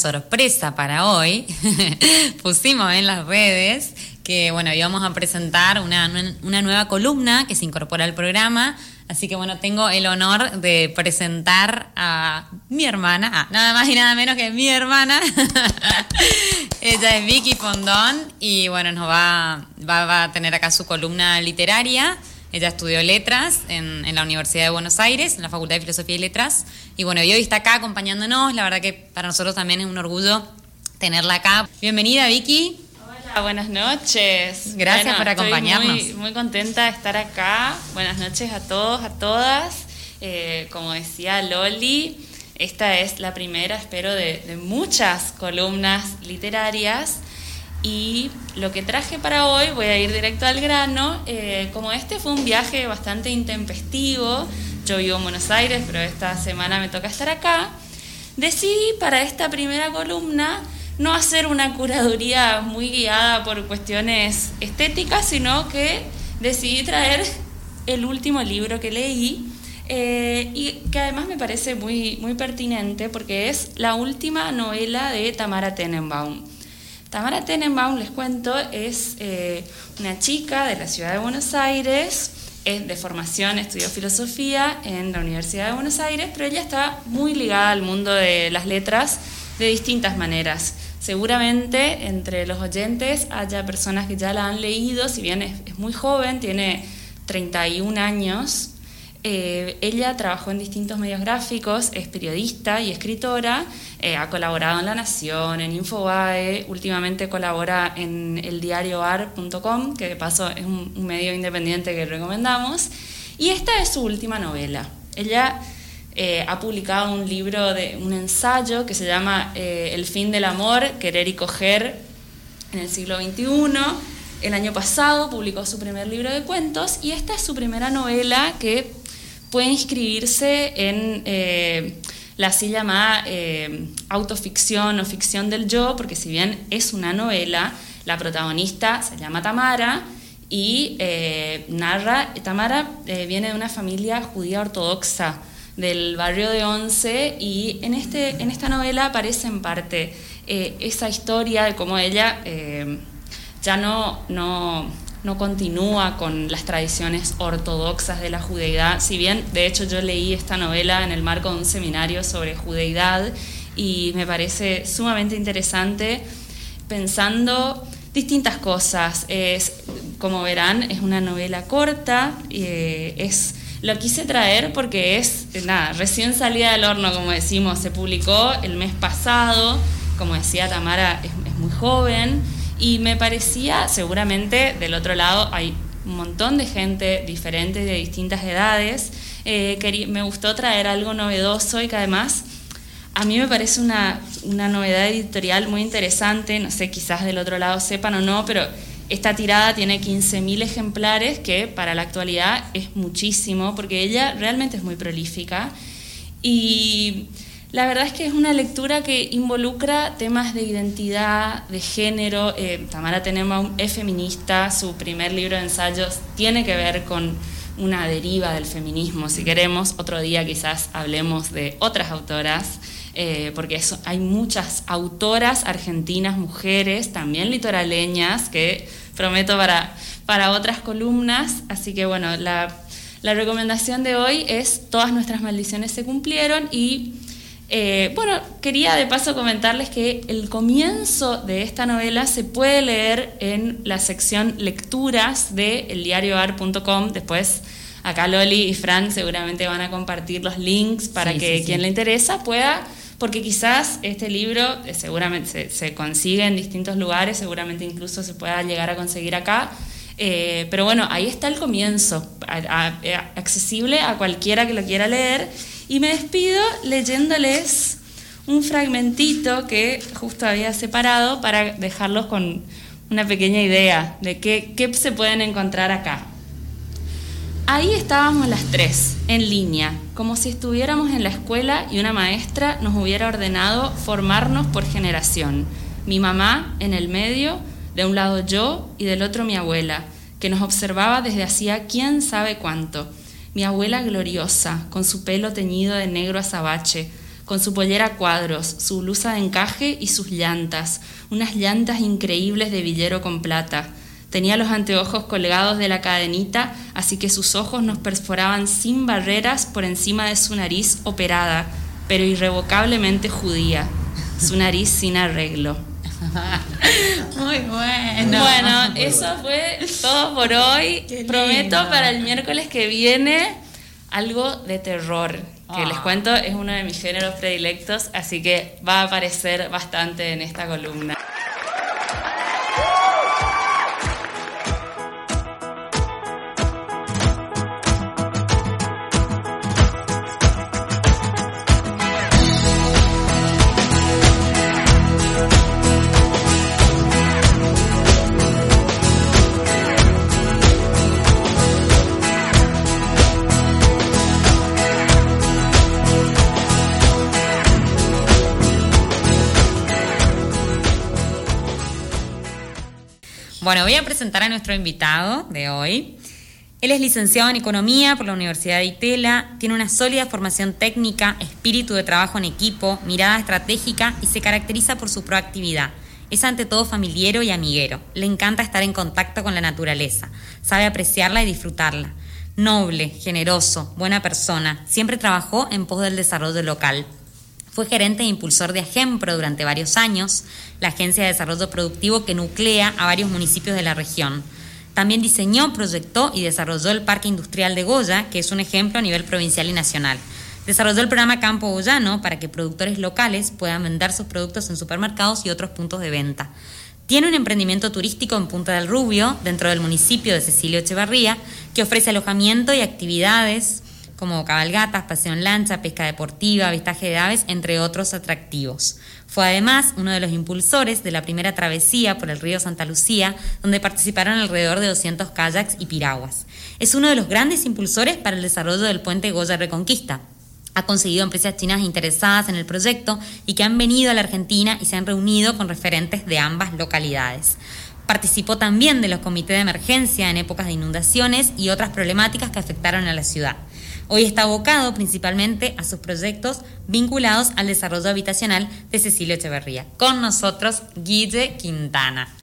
sorpresa para hoy. Pusimos en las redes que, bueno, íbamos a presentar una, una nueva columna que se incorpora al programa. Así que bueno, tengo el honor de presentar a mi hermana, ah, nada más y nada menos que mi hermana. Ella es Vicky Fondón y bueno, nos va, va, a tener acá su columna literaria. Ella estudió letras en, en, la Universidad de Buenos Aires, en la Facultad de Filosofía y Letras. Y bueno, y hoy está acá acompañándonos. La verdad que para nosotros también es un orgullo tenerla acá. Bienvenida, Vicky. Hola, buenas noches. Gracias por acompañarnos. Estoy muy, contenta de estar acá. Buenas noches a todos, a todas. Eh, como decía Loli, esta es la primera, espero, de, muchas columnas literarias. Y lo que traje para hoy, voy a ir directo al grano, eh, como este fue un viaje bastante intempestivo, yo vivo en Buenos Aires, pero esta semana me toca estar acá, decidí para esta primera columna no hacer una curaduría muy guiada por cuestiones estéticas, sino que decidí traer el último libro que leí eh, y que además me parece muy, muy pertinente porque es la última novela de Tamara Tenenbaum. Tamara Tenenbaum, les cuento, es eh, una chica de la ciudad de Buenos Aires, es de formación, estudió filosofía en la Universidad de Buenos Aires, pero ella está muy ligada al mundo de las letras de distintas maneras. Seguramente entre los oyentes haya personas que ya la han leído, si bien es, muy joven, tiene 31 años. Eh, ella trabajó en distintos medios gráficos, es periodista y escritora, eh, ha colaborado en La Nación, en Infobae, últimamente colabora en el diario ar.com, que de paso es un, medio independiente que recomendamos, y esta es su última novela. Ella eh, ha publicado un libro, de un ensayo que se llama El fin del amor, querer y coger en el siglo XXI. El año pasado publicó su primer libro de cuentos y esta es su primera novela que puede inscribirse en eh, la así llamada autoficción o ficción del yo, porque si bien es una novela, la protagonista se llama Tamara y narra, Tamara viene de una familia judía ortodoxa del barrio de Once y en, este, en esta novela aparece en parte eh, esa historia de cómo ella eh, ya no, no, no, continúa con las tradiciones ortodoxas de la judeidad, si bien de hecho yo leí esta novela en el marco de un seminario sobre judeidad y me parece sumamente interesante pensando distintas cosas. Es, como verán, es una novela corta, eh, es lo quise traer porque es, nada, recién salida del horno, como decimos, se publicó el mes pasado, como decía Tamara, es, muy joven, y me parecía, seguramente del otro lado hay un montón de gente diferente de distintas edades, eh, me gustó traer algo novedoso y que además a mí me parece una, una novedad editorial muy interesante, no sé, quizás del otro lado sepan o no, pero esta tirada tiene 15.000 ejemplares, que para la actualidad es muchísimo, porque ella realmente es muy prolífica. Y la verdad es que es una lectura que involucra temas de identidad, de género. Eh, Tamara Tenenbaum es feminista, su primer libro de ensayos tiene que ver con una deriva del feminismo, si queremos. Otro día quizás hablemos de otras autoras. Eh, porque hay muchas autoras argentinas, mujeres, también litoraleñas, que prometo para, para otras columnas. Así que bueno, la, la recomendación de hoy es Todas nuestras maldiciones se cumplieron y eh, bueno, quería de paso comentarles que el comienzo de esta novela se puede leer en la sección lecturas de eldiarioar.com. Después, acá Loli y Fran seguramente van a compartir los links para que quien le interesa pueda porque quizás este libro eh, seguramente se, consigue en distintos lugares, seguramente incluso se pueda llegar a conseguir acá. Eh, pero bueno, ahí está el comienzo, accesible a cualquiera que lo quiera leer. Y me despido leyéndoles un fragmentito que justo había separado para dejarlos con una pequeña idea de qué, qué se pueden encontrar acá. Ahí estábamos las tres, en línea, como si estuviéramos en la escuela y una maestra nos hubiera ordenado formarnos por generación. Mi mamá en el medio, de un lado yo y del otro mi abuela, que nos observaba desde hacía quién sabe cuánto. Mi abuela gloriosa, con su pelo teñido de negro azabache, con su pollera a cuadros, su blusa de encaje y sus llantas, unas llantas increíbles de villero con plata. Tenía los anteojos colgados de la cadenita, así que sus ojos nos perforaban sin barreras por encima de su nariz operada, pero irrevocablemente judía, su nariz sin arreglo. Muy bueno. Bueno, eso fue todo por hoy. Prometo para el miércoles que viene algo de terror, que les ah. cuento es uno de mis géneros predilectos, así que va a aparecer bastante en esta columna. Bueno, voy a presentar a nuestro invitado de hoy. Él es licenciado en Economía por la Universidad de Itela, tiene una sólida formación técnica, espíritu de trabajo en equipo, mirada estratégica y se caracteriza por su proactividad. Es ante todo familiero y amiguero. Le encanta estar en contacto con la naturaleza, sabe apreciarla y disfrutarla. Noble, generoso, buena persona, siempre trabajó en pos del desarrollo local. Fue gerente e impulsor de Agempro durante varios años, la agencia de desarrollo productivo que nuclea a varios municipios de la región. También diseñó, proyectó y desarrolló el Parque Industrial de Goya, que es un ejemplo a nivel provincial y nacional. Desarrolló el programa Campo Goyano para que productores locales puedan vender sus productos en supermercados y otros puntos de venta. Tiene un emprendimiento turístico en Punta del Rubio, dentro del municipio de Cecilio Echevarría, que ofrece alojamiento y actividades como cabalgatas, paseo en lancha, pesca deportiva, avistaje de aves, entre otros atractivos. Fue además uno de los impulsores de la primera travesía por el río Santa Lucía, donde participaron alrededor de 200 kayaks y piraguas. Es uno de los grandes impulsores para el desarrollo del puente Goya Reconquista. Ha conseguido empresas chinas interesadas en el proyecto y que han venido a la Argentina y se han reunido con referentes de ambas localidades. Participó también de los comités de emergencia en épocas de inundaciones y otras problemáticas que afectaron a la ciudad. Hoy está abocado principalmente a sus proyectos vinculados al desarrollo habitacional de Cecilio Echeverría. Con nosotros, Guille Quintana.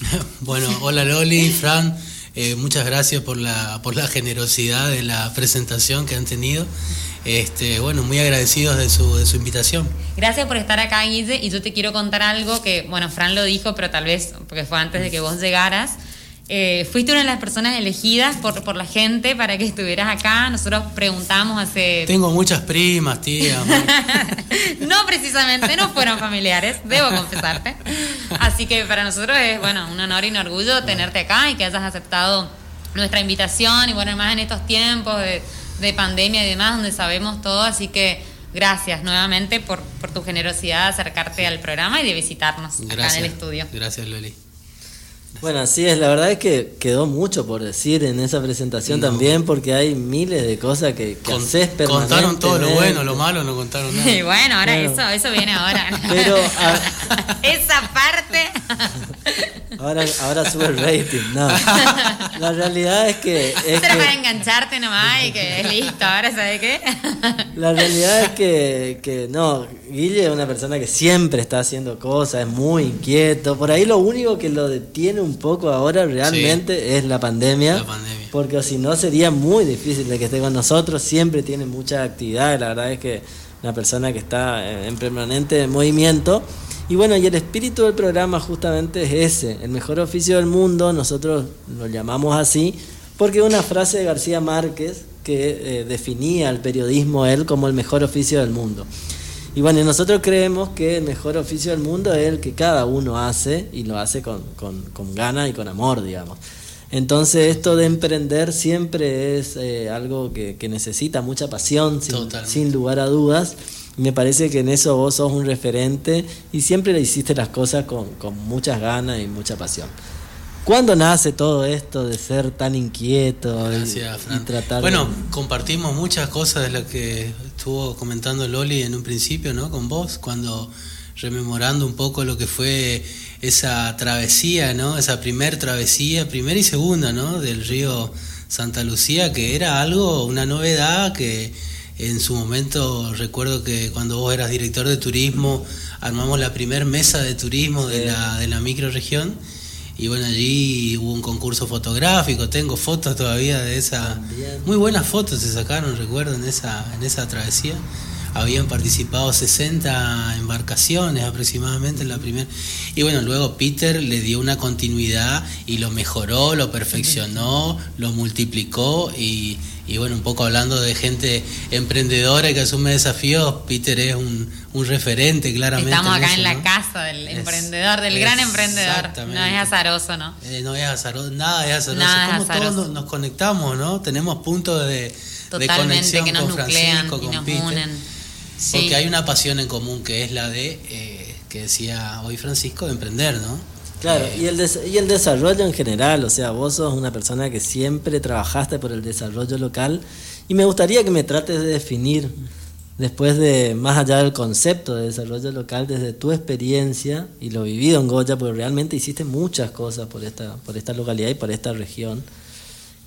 Bueno, hola Loli, Fran, eh, muchas gracias por la, por la generosidad de la presentación que han tenido. Este, bueno, muy agradecidos de su, de su invitación. Gracias por estar acá, Guille, y yo te quiero contar algo que, bueno, Fran lo dijo, pero tal vez porque fue antes de que vos llegaras. Eh, fuiste una de las personas elegidas por, por, la gente para que estuvieras acá. Nosotros preguntamos hace... Tengo muchas primas, tía. no, precisamente, no fueron familiares, debo confesarte. Así que para nosotros es, bueno, un honor y un orgullo tenerte acá y que hayas aceptado nuestra invitación y bueno, más en estos tiempos de, de pandemia y demás, donde sabemos todo, así que gracias nuevamente por, por tu generosidad de acercarte al programa y de visitarnos acá en el estudio. Gracias, Loli. Bueno, así es, la verdad es que quedó mucho por decir en esa presentación también, porque hay miles de cosas que, que haces Contaron todo lo bueno, lo malo, no contaron nada. Y bueno, ahora eso, eso viene ahora. Pero esa parte. ahora, ahora sube el rating, no. La realidad es que. Es que... para engancharte nomás y que es listo, ahora ¿sabes qué? La realidad es que, que no, Guille es una persona que siempre está haciendo cosas, es muy inquieto. Por ahí lo único que lo detiene un poco ahora realmente es la pandemia, Porque si no sería muy difícil de que esté con nosotros. Siempre tiene mucha actividad. La verdad es que una persona que está en permanente movimiento. Y bueno, y el espíritu del programa justamente es ese, el mejor oficio del mundo, nosotros lo llamamos así, porque una frase de García Márquez que eh, definía el periodismo él como el mejor oficio del mundo. Y bueno, nosotros creemos que el mejor oficio del mundo es el que cada uno hace y lo hace con, con, con ganas y con amor, digamos. Entonces esto de emprender siempre es eh, algo que, que, necesita mucha pasión, sin, sin, lugar a dudas. Me parece que en eso vos sos un referente y siempre le hiciste las cosas con, con muchas ganas y mucha pasión. ¿Cuándo nace todo esto de ser tan inquieto y, tratar Bueno, compartimos muchas cosas de lo que estuvo comentando Loli en un principio, ¿no? Con vos, cuando rememorando un poco lo que fue esa travesía, ¿no? Esa primer travesía, primera y segunda, ¿no? Del río Santa Lucía, que era algo, una novedad que en su momento recuerdo que cuando vos eras director de turismo armamos la primer mesa de turismo de la, de la microregión y bueno, allí hubo un concurso fotográfico, tengo fotos todavía de esa... Muy buenas fotos se sacaron, recuerdo, en esa, en esa travesía. Habían participado 60 embarcaciones aproximadamente en la primera. Y bueno, luego Peter le dio una continuidad y lo mejoró, lo perfeccionó, lo multiplicó y y bueno, un poco hablando de gente emprendedora que asume desafíos, Peter es un, referente claramente. Estamos acá en, la casa del emprendedor, del gran emprendedor. No es azaroso, ¿no? Eh, no es azaroso, nada es azaroso. Nada Como todos nos, conectamos, ¿no? Tenemos puntos de, de conexión que nos con Francisco, con Peter. Unen. Porque hay una pasión en común que es la de, eh, que decía hoy Francisco, de emprender, ¿no? Claro, y el, y el desarrollo en general, o sea, vos sos una persona que siempre trabajaste por el desarrollo local y me gustaría que me trates de definir, después de, más allá del concepto de desarrollo local, desde tu experiencia y lo vivido en Goya, porque realmente hiciste muchas cosas por esta, por esta localidad y por esta región.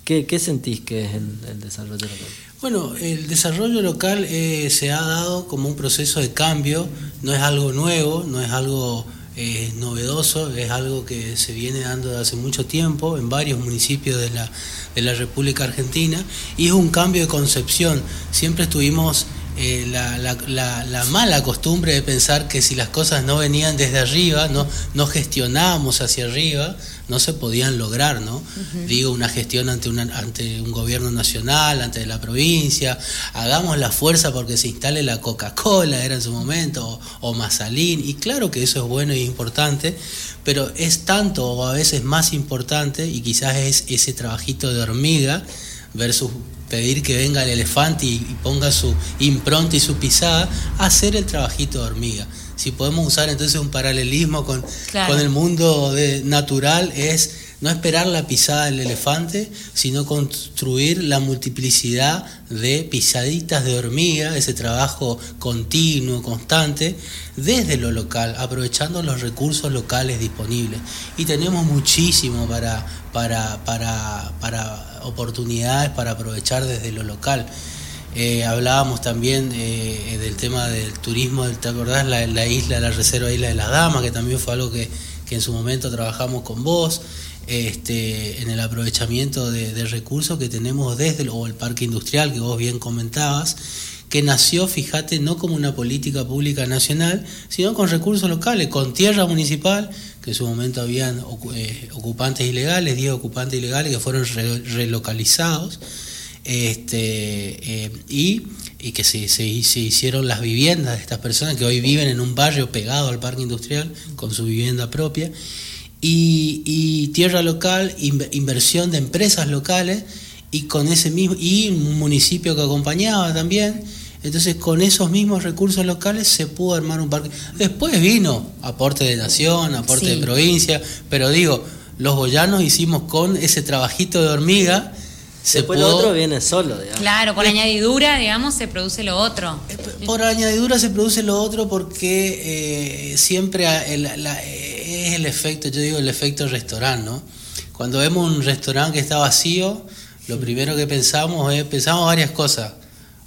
¿Qué, qué sentís que es el, desarrollo local? Bueno, el desarrollo local eh, se ha dado como un proceso de cambio, no es algo nuevo, no es algo es novedoso, es algo que se viene dando desde hace mucho tiempo en varios municipios de la, de la República Argentina y es un cambio de concepción. Siempre estuvimos eh, la, la, mala costumbre de pensar que si las cosas no venían desde arriba, no, no gestionábamos hacia arriba, no se podían lograr, ¿no? Digo, una gestión ante, una, ante un gobierno nacional, ante la provincia, hagamos la fuerza porque se instale la Coca-Cola, era en su momento, o, o Mazalín, y claro que eso es bueno y importante, pero es tanto o a veces más importante, y quizás es ese trabajito de hormiga versus pedir que venga el elefante y, ponga su impronta y su pisada, hacer el trabajito de hormiga. Si podemos usar entonces un paralelismo con, con el mundo de, natural, es no esperar la pisada del elefante, sino construir la multiplicidad de pisaditas de hormiga, ese trabajo continuo, constante, desde lo local, aprovechando los recursos locales disponibles. Y tenemos muchísimo para, para, para, para oportunidades para aprovechar desde lo local. Eh, hablábamos también eh, del tema del turismo, ¿te acordás? La, la isla, la reserva Isla de las Damas, que también fue algo que, en su momento trabajamos con vos este, en el aprovechamiento de, recursos que tenemos desde el parque industrial que vos bien comentabas, que nació, fíjate, no como una política pública nacional, sino con recursos locales, con tierra municipal, que en su momento habían eh, ocupantes ilegales, 10 ocupantes ilegales que fueron relocalizados, este, eh, y, y, que se, se, se, hicieron las viviendas de estas personas que hoy viven en un barrio pegado al parque industrial con su vivienda propia y, tierra local, inversión de empresas locales y con ese mismo y un municipio que acompañaba también. Entonces con esos mismos recursos locales se pudo armar un parque. Después vino aporte de nación, aporte de provincia, pero digo, los goyanos hicimos con ese trabajito de hormiga Después lo otro viene solo, digamos. Claro, por añadidura, digamos, se produce lo otro. Eh, por añadidura se produce lo otro porque eh, siempre es el efecto, yo digo el efecto restaurante, ¿no? Cuando vemos un restaurante que está vacío, lo primero que pensamos es, pensamos varias cosas.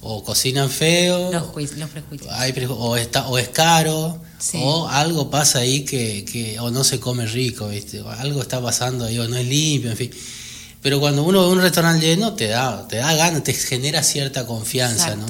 O cocinan feo, los, prejuicios. o, está, o es caro, o algo pasa ahí que, que, o no se come rico, ¿viste? O algo está pasando ahí, o no es limpio, en fin. Pero cuando uno ve un restaurante lleno, te da, te da ganas, te genera cierta confianza, ¿no?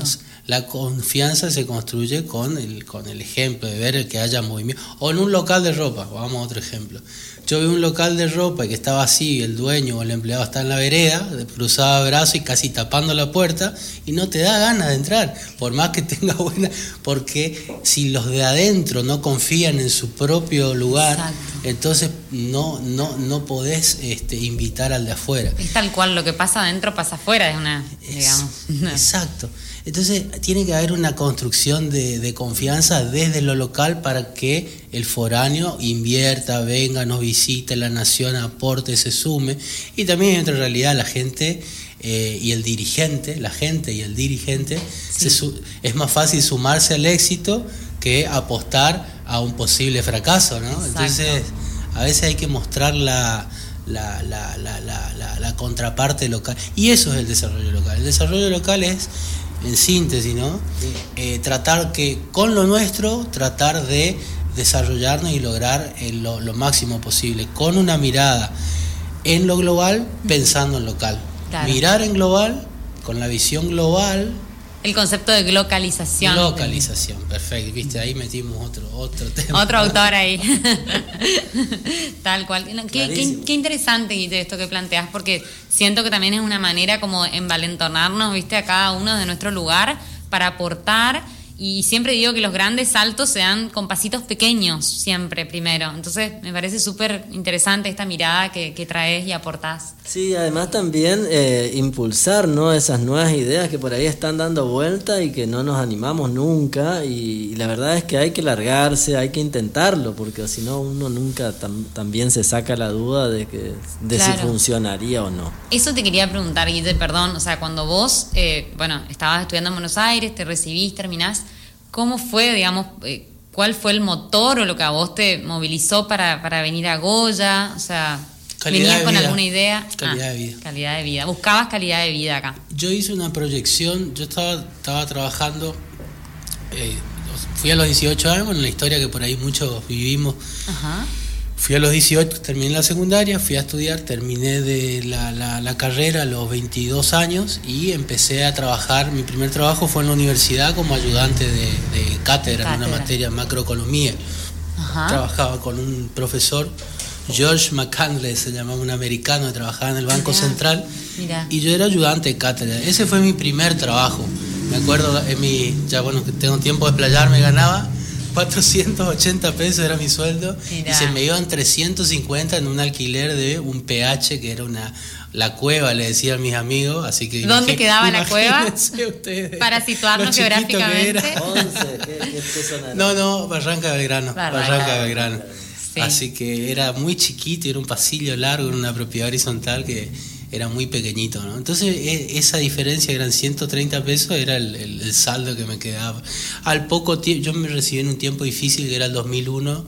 La confianza se construye con el, con el ejemplo de ver que haya movimiento. O en un local de ropa, vamos a otro ejemplo. Yo vi un local de ropa que estaba así, el dueño o el empleado está en la vereda, cruzaba brazos y casi tapando la puerta, y no te da ganas de entrar, por más que tenga buena, porque si los de adentro no confían en su propio lugar, entonces no, no, no podés este, invitar al de afuera. Es tal cual, lo que pasa adentro pasa afuera, es una, digamos. Exacto. Entonces tiene que haber una construcción de, confianza desde lo local para que el foráneo invierta, venga, nos visite, la nación aporte, se sume. Y también entre realidad la gente eh, y el dirigente, la gente y el dirigente, es más fácil sumarse al éxito que apostar a un posible fracaso. ¿no? Entonces a veces hay que mostrar la, la contraparte local. Y eso es el desarrollo local. El desarrollo local es, en síntesis, ¿no? Eh, tratar que con lo nuestro, tratar de desarrollarnos y lograr lo, lo, máximo posible, con una mirada en lo global, pensando en local. Mirar en global, con la visión global, el concepto de localización. Localización, perfecto. Viste, ahí metimos otro, otro tema. Otro autor ahí. Tal cual. Qué, qué, interesante esto que planteas, porque siento que también es una manera como envalentonarnos, viste, a cada uno de nuestro lugar para aportar y siempre digo que los grandes saltos se dan con pasitos pequeños, siempre primero. Entonces me parece súper interesante esta mirada que, traes y aportás. Sí, además también eh, impulsar ¿no? esas nuevas ideas que por ahí están dando vuelta y que no nos animamos nunca. Y, la verdad es que hay que largarse, hay que intentarlo, porque si no uno nunca también se saca la duda de, que, de si funcionaría o no. Eso te quería preguntar, Guille, perdón. O sea, cuando vos, eh, bueno, estabas estudiando en Buenos Aires, te recibís, terminás ¿Cómo fue, digamos, eh, cuál fue el motor o lo que a vos te movilizó para, venir a Goya? O sea, ¿venías con alguna idea? Calidad de vida. Ah, calidad de vida. Buscabas calidad de vida acá. Yo hice una proyección, yo estaba, estaba trabajando, eh, fui a los 18 años, en la historia que por ahí muchos vivimos. Ajá. Fui a los 18, terminé la secundaria, fui a estudiar, terminé de la, la, carrera a los 22 años y empecé a trabajar. Mi primer trabajo fue en la universidad como ayudante de, cátedra, en una materia macroeconomía. Trabajaba con un profesor, George McCandless, se llamaba un americano que trabajaba en el Banco Central. Y yo era ayudante de cátedra. Ese fue mi primer trabajo. Me acuerdo, en mi, ya bueno, que tengo tiempo de me ganaba 480 pesos era mi sueldo y se me iban 350 en un alquiler de un PH que era una la cueva le decía a mis amigos así que ¿dónde quedaba la cueva? para situarnos geográficamente. no no Barranca Belgrano Barranca, Belgrano así que era muy chiquito era un pasillo largo en una propiedad horizontal que era muy pequeñito, ¿no? Entonces e, esa diferencia, eran 130 pesos, era el, saldo que me quedaba. Al poco tiempo, yo me recibí en un tiempo difícil que era el 2001,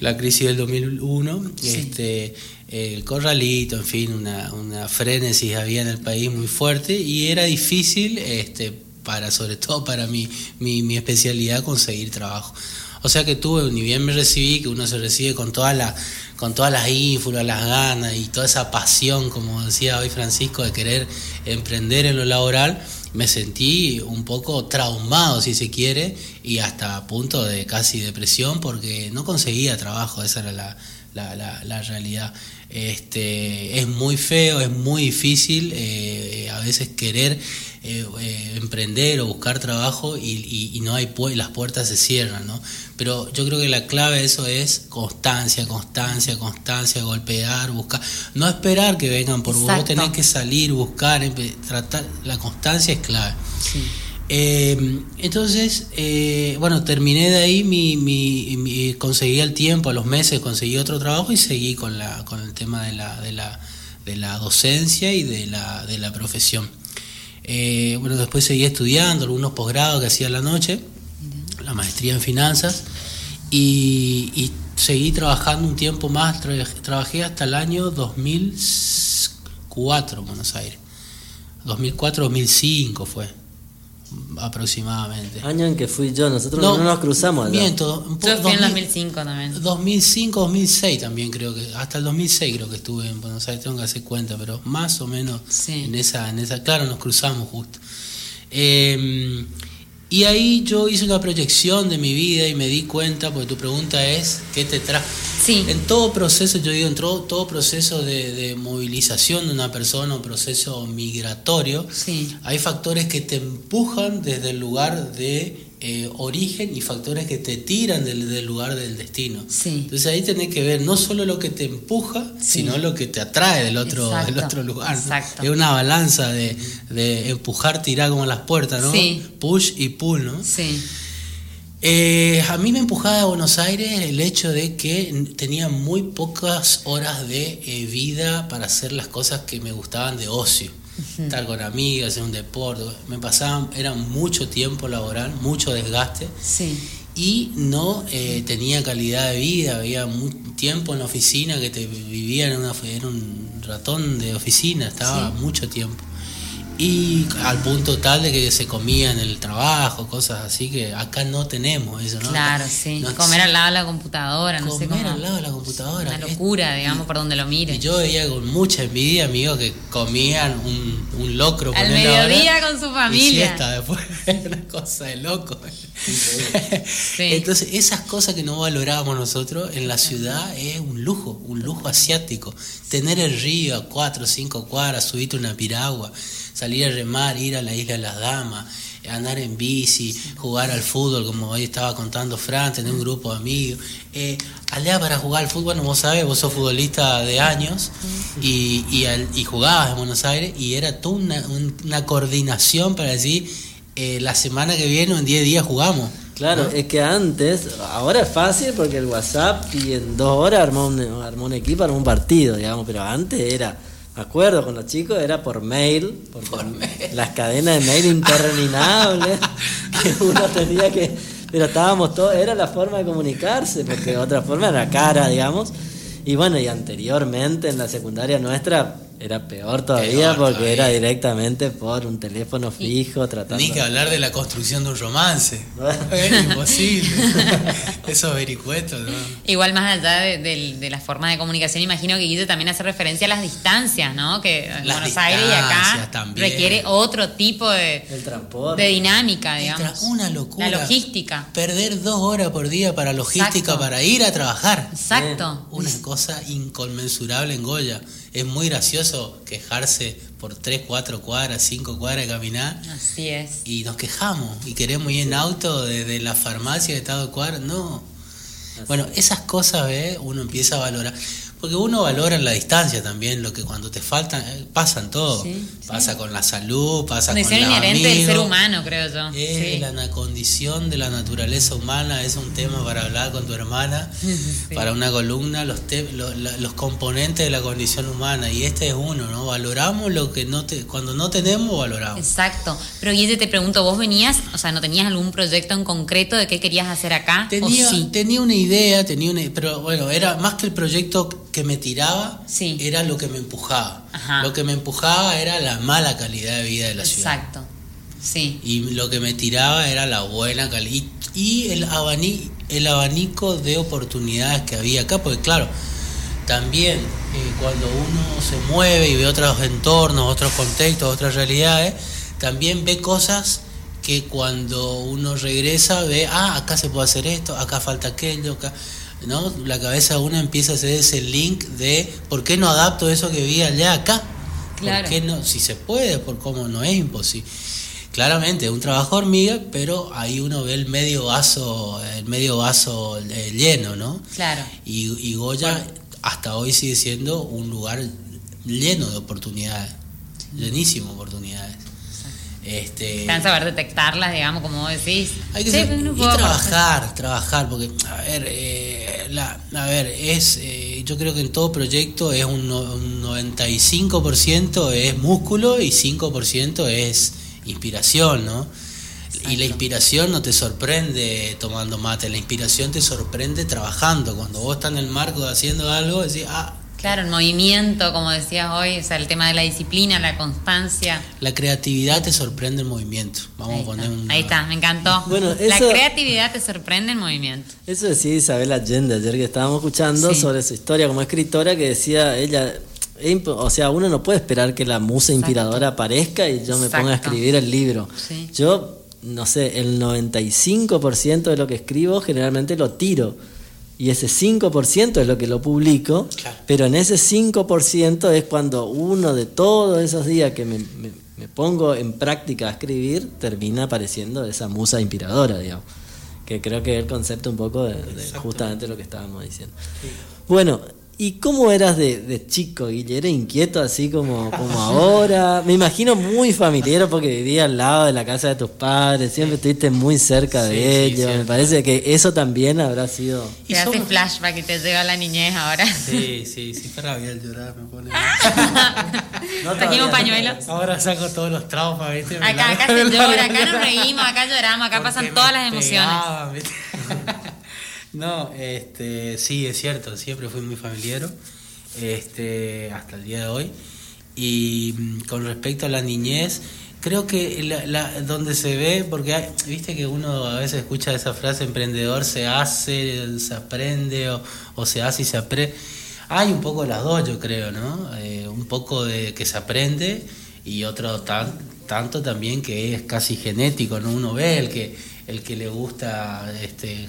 la crisis del 2001, este, el corralito, en fin, una, una frenesis había en el país muy fuerte y era difícil, este, para, sobre todo para mi, mi, mi especialidad, conseguir trabajo. O sea que tuve, ni bien me recibí, que uno se recibe con toda la con todas las ínfulas, las ganas y toda esa pasión, como decía hoy Francisco, de querer emprender en lo laboral, me sentí un poco traumado, si se quiere, y hasta punto de casi depresión porque no conseguía trabajo, esa era la, la, realidad. Este, es muy feo, es muy difícil eh, veces querer eh, eh, emprender o buscar trabajo y, y, no hay las puertas se cierran, ¿no? Pero yo creo que la clave de eso es constancia, constancia, constancia, golpear, buscar, no esperar que vengan por vos, tenés que salir, buscar, tratar, la constancia es clave. Eh, entonces, bueno, terminé de ahí, mi, mi, conseguí el tiempo, a los meses conseguí otro trabajo y seguí con, la, con el tema de la, de la, de la docencia y de la, de la profesión. Eh, bueno, después seguí estudiando algunos posgrados que hacía la noche, la maestría en finanzas, y, seguí trabajando un tiempo más, trabajé hasta el año 2004 en Buenos Aires. 2004-2005 fue aproximadamente. Año en que fui yo, nosotros no, nos cruzamos. Miento, yo fui en 2005 también. 2005, 2006 también creo que, hasta el 2006 creo que estuve en Buenos Aires, tengo que hacer cuenta, pero más o menos en esa, en esa, claro, nos cruzamos justo. Eh, y ahí yo hice una proyección de mi vida y me di cuenta, porque tu pregunta es, ¿qué te trae? Sí. En todo proceso, yo digo, en todo, proceso de, movilización de una persona, un proceso migratorio, sí. hay factores que te empujan desde el lugar de eh, origen y factores que te tiran del, lugar del destino. Entonces ahí tenés que ver no solo lo que te empuja, sino lo que te atrae del otro, del otro lugar. Es una balanza de, empujar, tirar como las puertas, ¿no? Push y pull, ¿no? Sí. Eh, a mí me empujaba a Buenos Aires el hecho de que tenía muy pocas horas de eh, vida para hacer las cosas que me gustaban de ocio estar con amigas, hacer un deporte. Me pasaba, era mucho tiempo laboral, mucho desgaste. Sí. y no eh, tenía calidad de vida, había mucho tiempo en la oficina que te vivía en una, era un ratón de oficina, estaba mucho tiempo. Y al punto tal de que se comía en el trabajo, cosas así que acá no tenemos eso, ¿no? Claro, sí. comer al lado de la computadora, no sé cómo. Comer al lado de la computadora. Una locura, digamos, por donde lo mire. Y yo veía con mucha envidia amigos que comían un, un locro. Al mediodía con su familia. Y siesta después, una cosa de loco. Entonces, esas cosas que no valoramos nosotros en la ciudad es un lujo, un lujo asiático. Tener el río a cuatro o cinco cuadras, subirte una piragua salir a remar, ir a la isla de las damas, andar en bici, jugar al fútbol, como hoy estaba contando Fran, tener un grupo de amigos. Eh, para jugar al fútbol, vos sabés, vos sos futbolista de años y, y, jugabas en Buenos Aires y era toda una, coordinación para decir, eh, la semana que viene o en 10 días jugamos. Claro, es que antes, ahora es fácil porque el WhatsApp y en dos horas armó un, armó un equipo, armó un partido, digamos, pero antes era acuerdo con los chicos era por mail, por las cadenas de mail interminables que uno tenía que, pero estábamos todos, era la forma de comunicarse, porque otra forma era cara, digamos. Y bueno, y anteriormente en la secundaria nuestra era peor todavía porque era directamente por un teléfono fijo tratando. Ni que hablar de la construcción de un romance. es imposible. Esos vericuetos, ¿no? Igual más allá de, la forma de comunicación, imagino que Guido también hace referencia a las distancias, ¿no? Que en Buenos Aires y acá requiere otro tipo de, de dinámica, digamos. Una locura. La logística. Perder dos horas por día para logística, para ir a trabajar. Exacto. Una cosa inconmensurable en Goya es muy gracioso quejarse por 3, 4 cuadras, 5 cuadras de caminar. Así es. Y nos quejamos y queremos ir en auto desde la farmacia de estado cuadra. No. Bueno, esas cosas, ¿ves? Uno empieza a valorar. Porque uno valora en la distancia también, lo que cuando te faltan, eh, pasan todo. pasa con la salud, pasa con la inherente del ser humano, creo yo. Es la condición de la naturaleza humana, es un tema para hablar con tu hermana, para una columna, los, los componentes de la condición humana. Y este es uno, ¿no? Valoramos lo que no te, cuando no tenemos, valoramos. Exacto. Pero Guille, te pregunto, ¿vos venías, o sea, no tenías algún proyecto en concreto de qué querías hacer acá? Tenía, sí? tenía una idea, tenía una, pero bueno, era más que el proyecto que me tiraba era lo que me empujaba. Lo que me empujaba era la mala calidad de vida de la ciudad. Exacto. Sí. Y lo que me tiraba era la buena calidad. Y el abanico, el abanico de oportunidades que había acá, porque claro, también eh, cuando uno se mueve y ve otros entornos, otros contextos, otras realidades, también ve cosas que cuando uno regresa ve, ah, acá se puede hacer esto, acá falta aquello, acá ¿no? La cabeza de uno empieza a hacer ese link de ¿por qué no adapto eso que vi allá acá? Claro. no? Si se puede, por cómo no es imposible. Claramente, un trabajo hormiga, pero ahí uno ve el medio vaso, el medio vaso eh, lleno, ¿no? Claro. Y, Goya hasta hoy sigue siendo un lugar lleno de oportunidades, llenísimo de oportunidades. Este, Están saber detectarlas, digamos, como vos decís. Hay que y trabajar, trabajar, porque, a ver, eh, la, a ver, es, eh, yo creo que en todo proyecto es un, 95% es músculo y 5% es inspiración, ¿no? Y la inspiración no te sorprende tomando mate, la inspiración te sorprende trabajando. Cuando vos estás en el marco haciendo algo, decís, ah, Claro, el movimiento, como decías hoy, o sea, el tema de la disciplina, la constancia. La creatividad te sorprende el movimiento. Vamos a poner un. Ahí está, me encantó. Bueno, la creatividad te sorprende el movimiento. Eso decía Isabel Allende ayer que estábamos escuchando sobre su historia como escritora, que decía ella. O sea, uno no puede esperar que la musa inspiradora aparezca y yo me ponga a escribir el libro. Yo, no sé, el 95% de lo que escribo generalmente lo tiro y ese 5% es lo que lo publico, pero en ese 5% es cuando uno de todos esos días que me, pongo en práctica a escribir, termina apareciendo esa musa inspiradora, digamos, que creo que es el concepto un poco de, justamente lo que estábamos diciendo. Bueno, ¿Y cómo eras de, de, chico, Guille? ¿Era inquieto así como, como ahora? Me imagino muy familiar porque vivía al lado de la casa de tus padres, siempre estuviste muy cerca de ellos. Me parece que eso también habrá sido... Te hace flashback y te lleva a la niñez ahora. Sí, sí, sí, rabia el llorar, me pone... no Trajimos pañuelos. Ahora saco todos los traumas, ¿viste? Acá, acá se llora, acá nos reímos, acá lloramos, acá pasan todas las emociones. No, este, sí, es cierto, siempre fui muy familiar, este, hasta el día de hoy. Y mm, con respecto a la niñez, creo que la, donde se ve, porque viste que uno a veces escucha esa frase, emprendedor se hace, se aprende, o, se hace y se aprende. Hay un poco las dos, yo creo, ¿no? Eh, un poco de que se aprende y otro tan, tanto también que es casi genético, ¿no? Uno ve el que el que le gusta este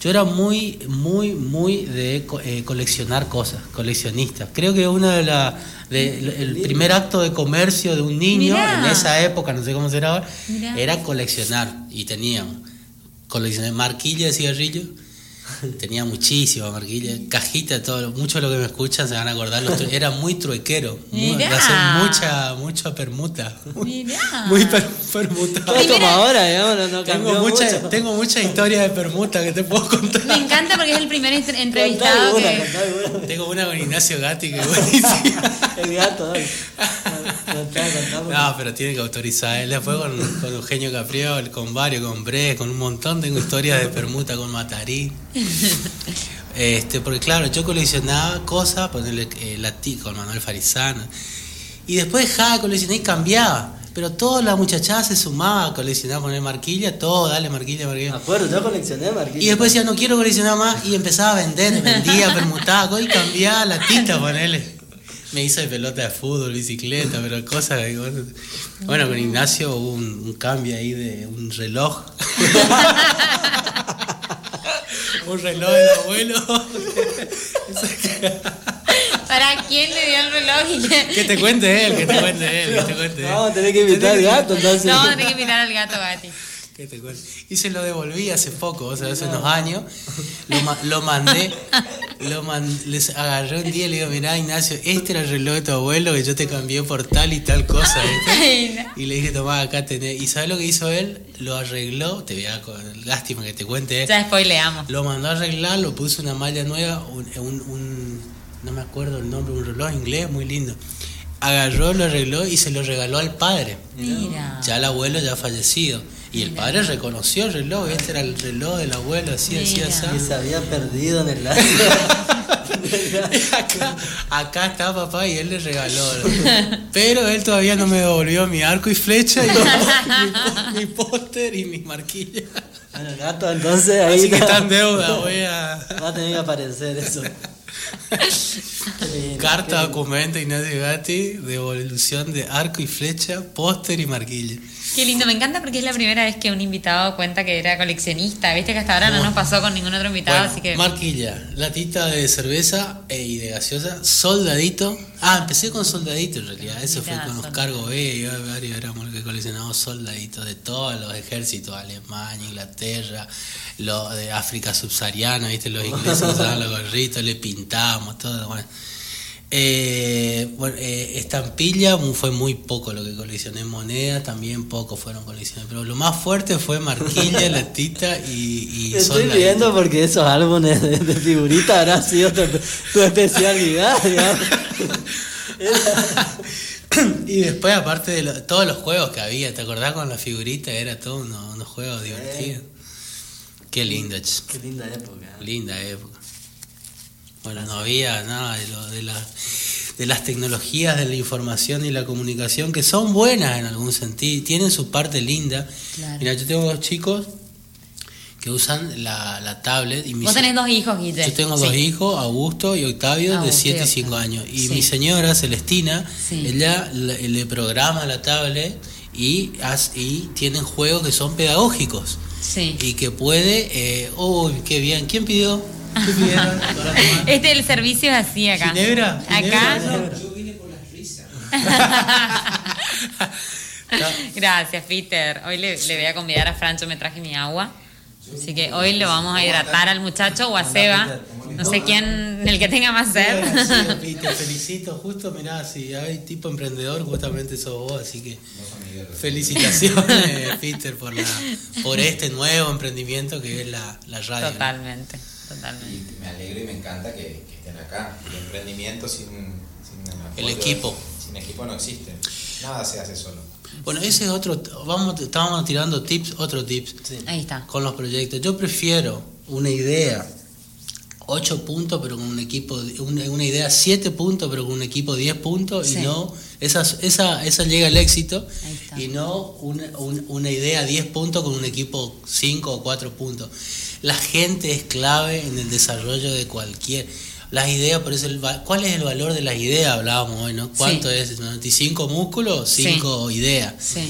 yo era muy muy muy de eh, coleccionar cosas coleccionista creo que uno de la el primer acto de comercio de un niño en esa época no sé cómo será ahora era coleccionar y teníamos coleccionar marquillas de cigarrillos Tenía muchísima marquilla, cajita, todo, mucho de lo que me escuchan se van a acordar. era muy truequero, muy, mucha, mucha permuta. Muy, muy per, permuta. como ahora, digamos, no, tengo, mucha, tengo muchas historias de permuta que te puedo contar. Me encanta porque es el primer entrevistado que... Tengo una con Ignacio Gatti que es buenísima. el gato, No, pero tiene que autorizar. Él después con, con Eugenio Capriol, con varios, con Bre, con un montón. Tengo historias de permuta con Matarí. este, porque claro, yo coleccionaba cosas, ponerle eh, la con Manuel Farizano. Y después dejaba de coleccionar y cambiaba. Pero toda la muchachada se sumaba a coleccionar, poner marquilla, todo, dale marquilla, marquilla. Me acuerdo, yo coleccioné marquilla. Y después decía, no quiero coleccionar más, y empezaba a vender, vendía, permutaba, y cambiaba la tinta, ponerle. Me hizo de pelota de fútbol, bicicleta, pero cosas. Bueno, con Ignacio hubo un, un cambio ahí de un reloj. un reloj del abuelo. ¿Para quién le dio el reloj? Que te cuente él, que te cuente él, que te cuente él. Vamos a tener que invitar al gato entonces. No, tener que invitar al gato, Gati. Y se lo devolví hace poco, o sea, hace unos años. Lo, lo mandé, lo les agarré un día y le digo, mirá Ignacio, este era el reloj de tu abuelo que yo te cambié por tal y tal cosa. Y le dije, tomá, acá tenés. ¿Y sabes lo que hizo él? Lo arregló, te voy a lástima que te cuente. Ya spoileamos. Lo mandó a arreglar, lo puso una malla nueva, un, un, no me acuerdo el nombre, un reloj inglés muy lindo agarró, lo arregló y se lo regaló al padre. Mira. Ya el abuelo ya fallecido. Y el padre reconoció el reloj, este era el reloj del abuelo, así, así, así. Y se había perdido en el acá, acá está papá y él le regaló. Pero él todavía no me devolvió mi arco y flecha, y mi, póster y mis marquillas. Bueno, gato, entonces ahí. Así que está en deuda, voy a. Va a tener que aparecer eso. Carta, documento, Ignacio Gatti, devolución de arco y flecha, póster y marquilla. Qué lindo, me encanta porque es la primera vez que un invitado cuenta que era coleccionista. Viste que hasta ahora no nos pasó con ningún otro invitado, así que. Marquilla, latita de cerveza e, y de gaseosa, soldadito. Ah, empecé con soldadito en realidad. Eso fue con Oscar Gobé, varios éramos los que coleccionamos soldaditos de todos los ejércitos, Alemania, Inglaterra, lo de África subsahariana, viste, los ingleses usaban los gorritos, le pintábamos, todo. Bueno. Eh, bueno, eh, estampilla fue muy poco lo que coleccioné, moneda también poco fueron colecciones, pero lo más fuerte fue marquilla, latita y, y Estoy viendo porque esos álbumes de, figuritas habrá sido tu, especialidad, y después, aparte de todos los juegos que había, ¿te acordás con la figurita? Era todo unos, juegos divertidos. Qué lindo, Qué linda época. Linda época. Bueno, no había nada de, lo, de, la, de las tecnologías de la información y la comunicación que son buenas en algún sentido, tienen su parte linda. Mira, yo tengo dos chicos que usan la, la tablet. Y Vos tenés dos hijos, Guille. Yo tengo dos hijos, Augusto y Octavio, de 7 y 5 años. Y mi señora, Celestina, ella le, programa la tablet y, y tienen juegos que son pedagógicos. Y que puede... Eh, oh, qué bien! ¿Quién pidió? Este el servicio es así acá. ¿Ginebra? Acá. Yo vine por las risas. Gracias, Peter. Hoy le, voy a convidar a Francho, me traje mi agua. Así que hoy lo vamos a hidratar al muchacho o a Seba. No sé quién, el que tenga más sed. te felicito. Justo, mirá, si hay tipo emprendedor, justamente sos vos. Así que felicitaciones, Peter, por, la, por este nuevo emprendimiento que es la, la radio. Totalmente. Totalmente. Y me alegro y me encanta que, estén acá. El emprendimiento sin, el equipo. sin equipo no existe. Nada se hace solo. Bueno, ese es otro. Vamos, estábamos tirando tips, otro tips. Ahí está. Con los proyectos. Yo prefiero una idea 8 puntos, pero con un equipo, una, una idea 7 puntos, pero con un equipo 10 puntos, Sí. y no, esa, esa, esa llega al éxito, Ahí está. y no una, un- una idea 10 puntos con un equipo 5 o 4 puntos. La gente es clave en el desarrollo de cualquier. Las ideas, por eso, el, ¿cuál es el valor de las ideas? Hablábamos hoy, ¿no? ¿Cuánto Sí. es? ¿95 músculos? Sí. 5 ideas. Sí.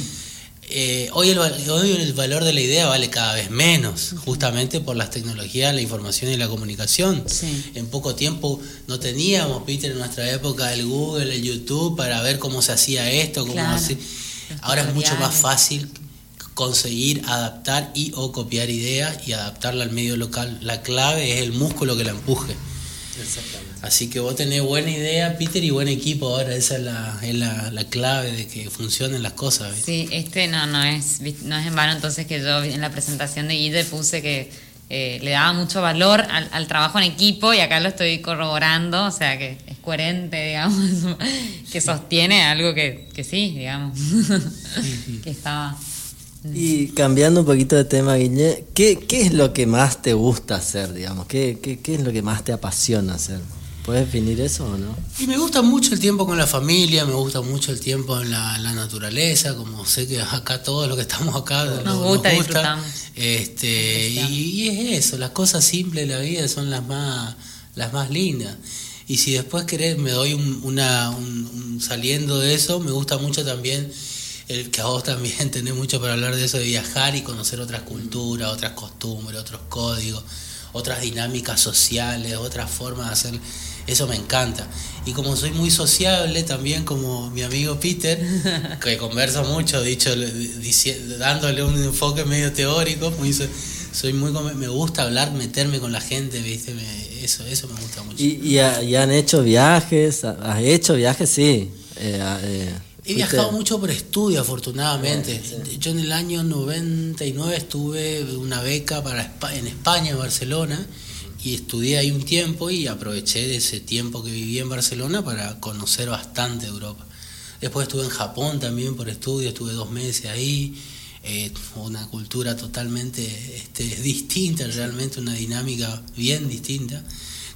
Eh, hoy, el, hoy el valor de la idea vale cada vez menos, justamente por las tecnologías, la información y la comunicación. Sí. En poco tiempo no teníamos, Peter, en nuestra época el Google, el YouTube, para ver cómo se hacía esto, cómo Claro. así. Ahora es mucho más fácil conseguir adaptar y o copiar ideas y adaptarla al medio local. La clave es el músculo que la empuje. Así que vos tenés buena idea, Peter, y buen equipo ahora. Esa es la, es la, la clave de que funcionen las cosas. ¿viste? Sí, este no, no es, no es en vano entonces que yo en la presentación de Guille puse que eh, le daba mucho valor al, al trabajo en equipo y acá lo estoy corroborando, o sea que es coherente, digamos, que sostiene algo que, que sí, digamos, que estaba... Y cambiando un poquito de tema, Guille, ¿qué, qué es lo que más te gusta hacer, digamos? ¿Qué, qué, qué es lo que más te apasiona hacer? ¿Puedes definir eso o no? Y me gusta mucho el tiempo con la familia, me gusta mucho el tiempo en la, la naturaleza, como sé que acá todos los que estamos acá Nos gusta, disfrutamos. Este, y, y es eso, las cosas simples de la vida son las más, las más lindas. Y si después querés, me doy un, una, un- un- saliendo de eso, me gusta mucho también el que a vos también tenés mucho para hablar de eso, de viajar y conocer otras culturas, otras costumbres, otros códigos, otras dinámicas sociales, otras formas de hacer. Eso me encanta. Y como soy muy sociable, también como mi amigo Peter, que conversa mucho, dicho, dici- dándole un enfoque medio teórico, muy so- soy muy me gusta hablar, meterme con la gente, ¿viste? Me- eso, eso me gusta mucho. ¿Y, y, ha- y han hecho viajes? ¿Has hecho viajes? Sí. Eh, eh, He viajado mucho por estudio, afortunadamente. Yo en el año 99 estuve una beca para en España, en Barcelona, y estudié ahí un tiempo y aproveché de ese tiempo que viví en Barcelona para conocer bastante Europa. Después estuve en Japón también por estudio, estuve dos meses ahí. eh, una cultura totalmente este, distinta, realmente una dinámica bien distinta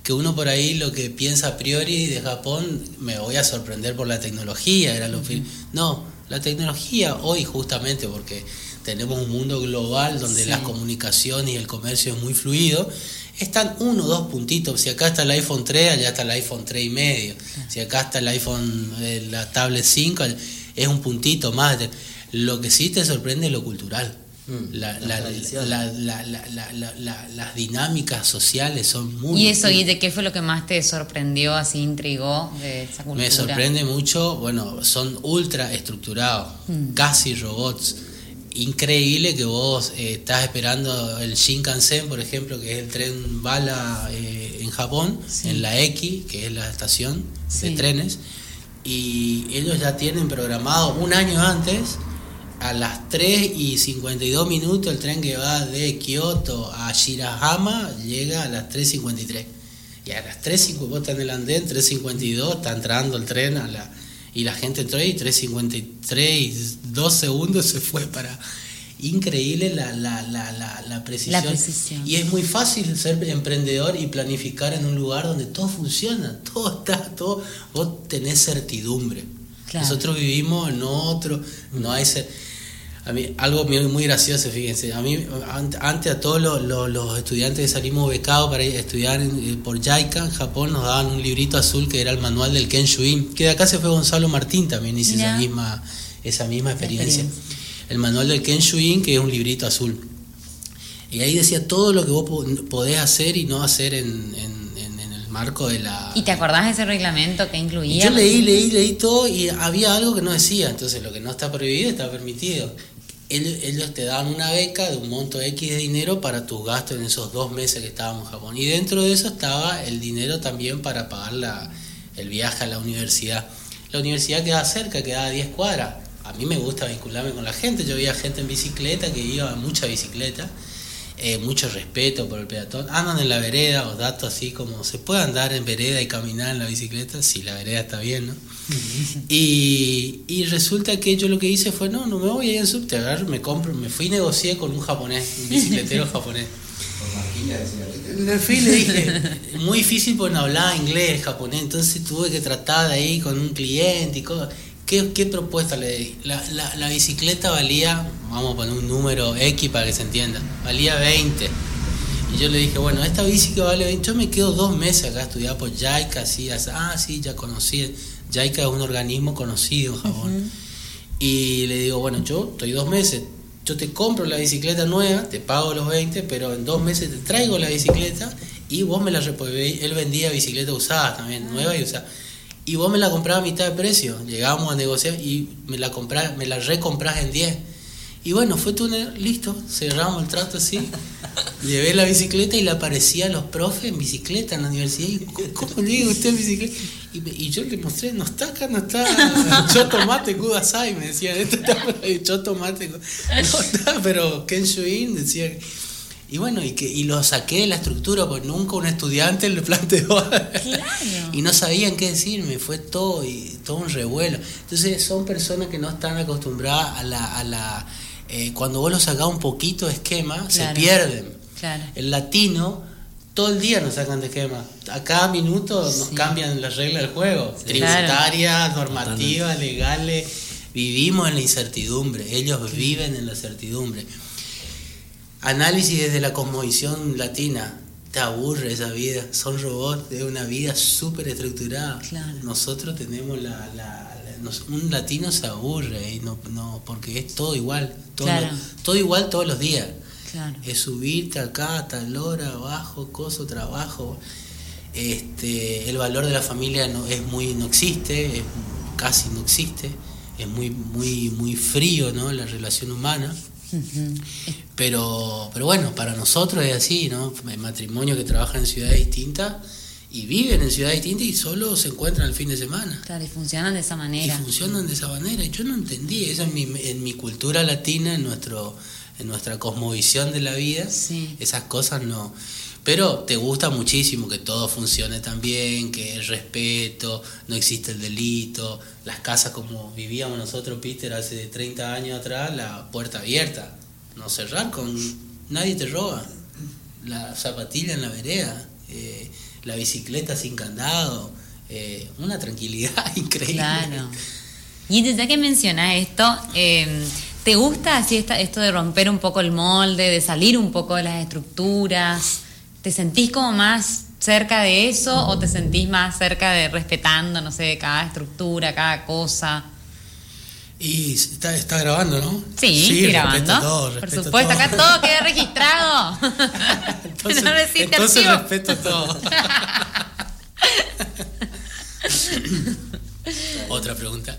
que uno por ahí lo que piensa a priori de Japón, me voy a sorprender por la tecnología, era lo pri- No, la tecnología hoy justamente porque tenemos un mundo global donde Sí. la comunicación y el comercio es muy fluido, están uno o dos puntitos, si acá está el iPhone 3, allá está el iPhone 3 y medio, si acá está el iPhone, eh, la tablet 5, es un puntito más. Lo que sí te sorprende es lo cultural. Mm, La- las la- tradiciones. la- la- la- la- la- la- las dinámicas sociales son muy... Y eso, Guille, ¿qué fue lo que más te sorprendió, así intrigó de esa cultura? Me sorprende mucho, bueno, son ultra estructurados, Mm. casi robots. Increíble que vos eh, estás esperando el Shinkansen, por ejemplo, que es el tren bala eh, en Japón, Sí. en la X, que es la estación Sí. de trenes, y ellos ya tienen programado un año antes, a las 3 y 52 minutos, el tren que va de Kioto a Shirahama llega a las 3.53. Y a las 3.50, vos estás en el andén, 3.52, está entrando el tren a la, y la gente entró y 3.53 y 2 segundos se fue para... Increíble la, la, la, la, precisión. La precisión. Y es muy fácil ser emprendedor y planificar en un lugar donde todo funciona, todo está, todo, vos tenés certidumbre. Claro. Nosotros vivimos en otro, no hay cer- a mí, algo muy, muy gracioso, fíjense, a mí an- antes a todos los, los- los estudiantes que salimos becados para estudiar en- eh, por JICA en Japón nos daban un librito azul que era el manual del Kenshuin, que de acá se fue Gonzalo Martín también hizo esa Mirá. misma, esa misma experiencia. experiencia. El manual del Kenshuin, que es un librito azul. Y ahí decía todo lo que vos po- podés hacer y no hacer en, en- en- en el marco de la... ¿Y te acordás de ese reglamento que incluía? Yo leí, leí, leí todo y había algo que no decía. Entonces, lo que no está prohibido está permitido. Ellos, te dan una beca de un monto X de dinero para tus gastos en esos dos meses que estábamos en Japón. Y dentro de eso estaba el dinero también para pagar la, el viaje a la universidad. La universidad queda cerca, queda a 10 cuadras. A mí me gusta vincularme con la gente. Yo veía gente en bicicleta que iba mucha bicicleta. Eh, mucho respeto por el peatón. Andan en la vereda, los datos así como se puede andar en vereda y caminar en la bicicleta, si la vereda está bien, ¿no? y, y resulta que yo lo que hice fue, no, no me voy a ir en subte, agarro, me compro, me fui y negocié con un japonés, un bicicletero japonés. Le fui y le dije, muy difícil porque no hablaba inglés, japonés, entonces tuve que tratar de ahí con un cliente y cosas. ¿Qué, qué propuesta le di? La, la, la bicicleta valía, vamos a poner un número X para que se entienda, valía 20. Y yo le dije, bueno, esta bici que vale 20, yo me quedo dos meses acá estudiando por JICA, así, ah, sí, ya conocí. JICA es un organismo conocido en Japón. Y le digo, bueno, yo estoy dos meses, yo te compro la bicicleta nueva, te pago los 20, pero en dos meses te traigo la bicicleta y vos me la repones. Él vendía bicicleta usada también, nueva y usada. Y vos me la comprabas a mitad de precio. Llegábamos a negociar y me la comprás, me la recompras en 10. Y bueno, fue tú, listo, cerramos el trato así. Llevé la bicicleta y le aparecía a los profes en bicicleta en la universidad. Y, ¿Cómo le digo usted en bicicleta? Y, me- y yo le mostré, no está acá, no está. Yo tomate Kudasai, me decían. Esto está por ahí, yo tomate. No está, pero Kenshuin decía. Y bueno, y, que, y lo saqué de la estructura, porque nunca un estudiante le planteó. y no sabían qué decirme, fue todo, y, todo un revuelo. Entonces son personas que no están acostumbradas a la... A la eh, cuando vos lo sacás un poquito de esquema, se Claro. pierden. Claro. El latino, todo el día nos sacan de esquema. A cada minuto nos Sí. cambian las reglas del juego. Claro. Tributarias, normativas, legales. Vivimos en la incertidumbre. Ellos viven en la certidumbre. Análisis desde la cosmovisión latina. Te aburre esa vida. Son robots de una vida súper estructurada. Claro. Nosotros tenemos la... la- nos- un latino se aburre y no, no, porque es todo igual. Todo, Claro. todo igual todos los días Claro. es subirte acá a tal hora, abajo, coso, trabajo. Este, el valor de la familia no es muy no existe, es- casi no existe, es muy muy muy frío, ¿no? La relación humana. Pero pero bueno, para nosotros es así, ¿no? El matrimonio que trabaja en ciudades distintas y viven en ciudades distintas y solo se encuentran el fin de semana. Claro, y funcionan de esa Y manera. funcionan de esa manera. Y yo no entendí, eso en mi, en mi cultura latina, en nuestro en nuestra cosmovisión de la vida, Sí. esas cosas no. Pero te gusta muchísimo que todo funcione tan bien, que el respeto, no existe el delito, las casas como vivíamos nosotros, Peter, hace 30 años atrás, la puerta abierta, no cerrar con... Nadie te roba. La zapatilla en la vereda, eh, la bicicleta sin candado, eh, una tranquilidad increíble. Claro. Y desde que mencionas esto, eh, ¿te gusta así esta, esto de romper un poco el molde, de salir un poco de las estructuras? ¿Te sentís como más cerca de eso o te sentís más cerca de respetando, no sé, cada estructura, cada cosa? Y está, está grabando, ¿no? Sí, estoy respeto grabando. todo, Por supuesto, todo. acá todo queda registrado. Entonces, no entonces respeto todo. Otra pregunta.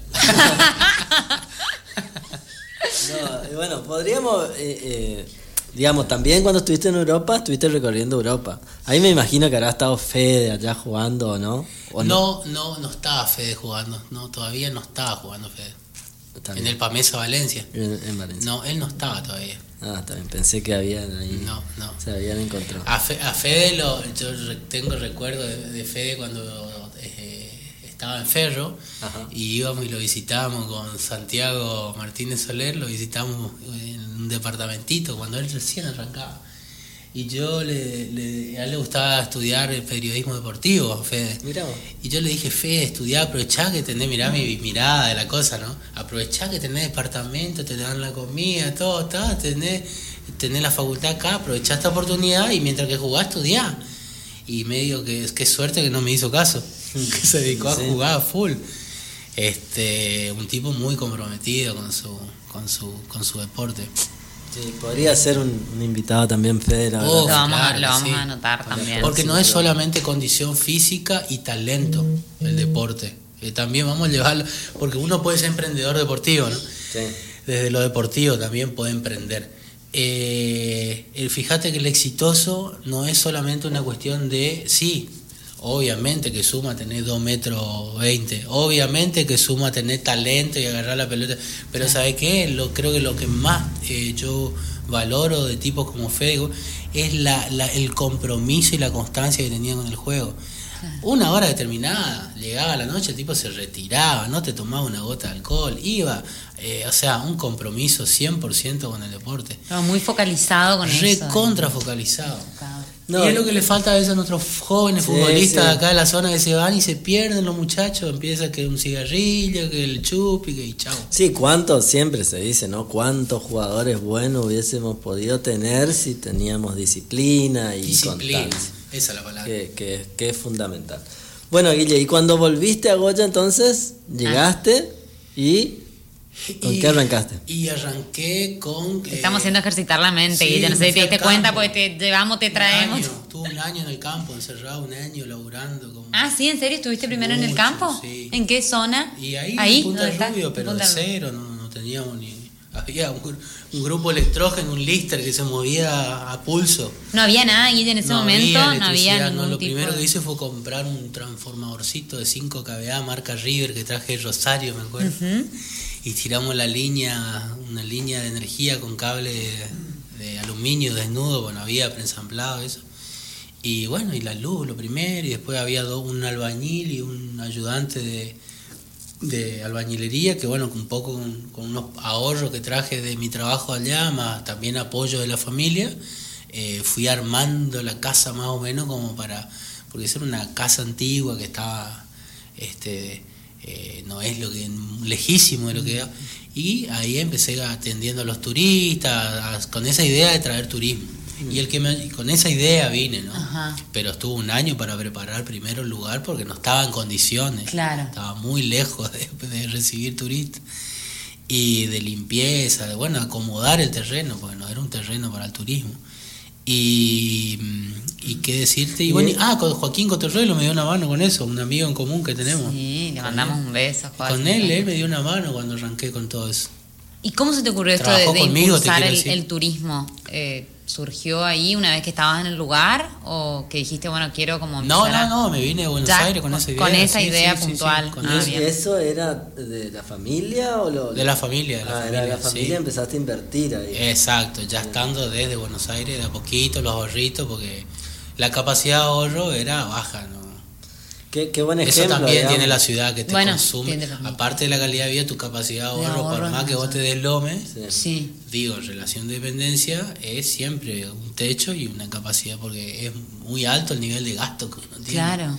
No, bueno, podríamos, eh, eh, digamos, también cuando estuviste en Europa, estuviste recorriendo Europa. Ahí me imagino que habrá estado Fede allá jugando, ¿o no? ¿O No, no, no estaba Fede jugando. No, todavía no estaba jugando Fede. Está En el Pamesa Valencia. En, en Valencia. No, él no estaba todavía. Ah, también pensé que habían ahí. No, no. Se habían encontrado. A, Fe- a Fede lo, yo tengo recuerdo de, de Fede cuando eh, estaba en Ferro Ajá. y íbamos y lo visitábamos con Santiago Martínez Soler, lo visitamos en un departamentito cuando él recién arrancaba. Y yo le, le- a él le gustaba estudiar el periodismo deportivo, Fede. Mirá. Y yo le dije, Fede, estudiá, aprovechá que tenés, mirá mi mirada de la cosa, ¿no? Aprovechá que tenés departamento, te dan la comida, todo, está, tenés, tenés la facultad acá, aprovechá esta oportunidad y mientras que jugás, estudiá. Y medio que, qué suerte que no me hizo caso, que se dedicó Sí. a jugar a full. Este, un tipo muy comprometido con su, con su, con su deporte. Sí, podría ser un, un invitado también, Fede, la Oh, lo vamos, a- claro lo que vamos sí. a anotar también. Porque Sí, no es claro. solamente condición física y talento el deporte. Eh, también vamos a llevarlo, porque uno puede ser emprendedor deportivo, ¿no? Sí. Desde lo deportivo también puede emprender. Eh, el, fíjate que el exitoso no es solamente una cuestión de, sí, obviamente que suma tener 2 metros 20, obviamente que suma tener talento y agarrar la pelota, pero ¿sabe qué? Lo, creo que lo que más eh, yo valoro de tipos como Fego es la, la- el compromiso y la constancia que tenían con el juego. Una hora determinada, llegaba la noche, el tipo se retiraba, no te tomaba una gota de alcohol, iba, eh, o sea, un compromiso 100% con el deporte. Estaba muy focalizado con eso. Recontra focalizado. No, y es lo que le falta a veces a nuestros jóvenes Sí, futbolistas sí. de acá de la zona que se van y se pierden los muchachos, empieza que un cigarrillo, que el chupi, que y chao. Sí, cuántos, siempre se dice, ¿no? Cuántos jugadores buenos hubiésemos podido tener si teníamos disciplina y Disciplina, constancia, esa es la palabra. que, que- que es fundamental. Bueno, Guille, y cuando volviste a Goya entonces, llegaste y ¿con Y- qué arrancaste? Y arranqué con... eh, Estamos haciendo ejercitar la mente, sí, Guille. No sé si te diste cuenta porque te llevamos, te un traemos. año, Estuve un año en el campo, encerrado, un año laburando. Como, Ah, sí, ¿en serio? ¿Estuviste primero en el Mucho, campo? sí. ¿En qué zona? Y ahí, ahí en Punta ¿dónde del está? Rubio, pero Punta de cero, no, no teníamos ni... Había un, un grupo electrógeno, un lister que se movía a pulso. No había nada, Guille, en ese No momento. había no había ningún no, Lo tipo primero de- que hice fue comprar un transformadorcito de 5 kVA marca River que traje de Rosario, me acuerdo. Y tiramos la línea, una línea de energía con cable de, aluminio desnudo, bueno, había preensamblado eso. Y bueno, y la luz lo primero, y después había do- un albañil y un ayudante de, de albañilería, que bueno, un poco con, con unos ahorros que traje de mi trabajo allá, más también apoyo de la familia, eh, fui armando la casa más o menos como para, porque era una casa antigua que estaba, este, eh, no es lo que, lejísimo de lo que era, y ahí empecé atendiendo a los turistas, a- con esa idea de traer turismo. Y el que me, y con esa idea vine, ¿no? Ajá. Pero estuvo un año para preparar primero el lugar porque no estaba en condiciones. Claro. Estaba muy lejos de, de recibir turistas. Y de limpieza, de bueno, acomodar el terreno, porque no era un terreno para el turismo. Y, y qué decirte, y bueno, ah, con Joaquín Cotorrelo me dio una mano con eso, un amigo en común que tenemos. Sí, le Con mandamos él. un beso. Con Joaquín. él, él me dio una mano cuando arranqué con todo eso. ¿Y cómo se te ocurrió esto de, de impulsar el turismo? Eh, ¿Surgió ahí una vez que estabas en el lugar o que dijiste, bueno, quiero como No, no, no, me vine de Buenos Ya, Aires con con- esa idea. con esa sí, idea sí, sí, sí, puntual. con Ah, eso. ¿Y bien. eso era de la familia o lo De la familia, de la ah, familia, era de la familia, sí. empezaste a invertir ahí. Exacto, ya estando desde Buenos Aires de a poquito, los ahorritos, porque la capacidad de ahorro era baja, ¿no? Qué, qué buen Eso también digamos. tiene la ciudad que te Bueno, consume. Aparte de la calidad de vida, tu capacidad de ahorro, por más que vos te deslomes, Sí. Sí. digo, en relación de dependencia es siempre un techo y una capacidad, porque es muy alto el nivel de gasto que uno tiene. Claro.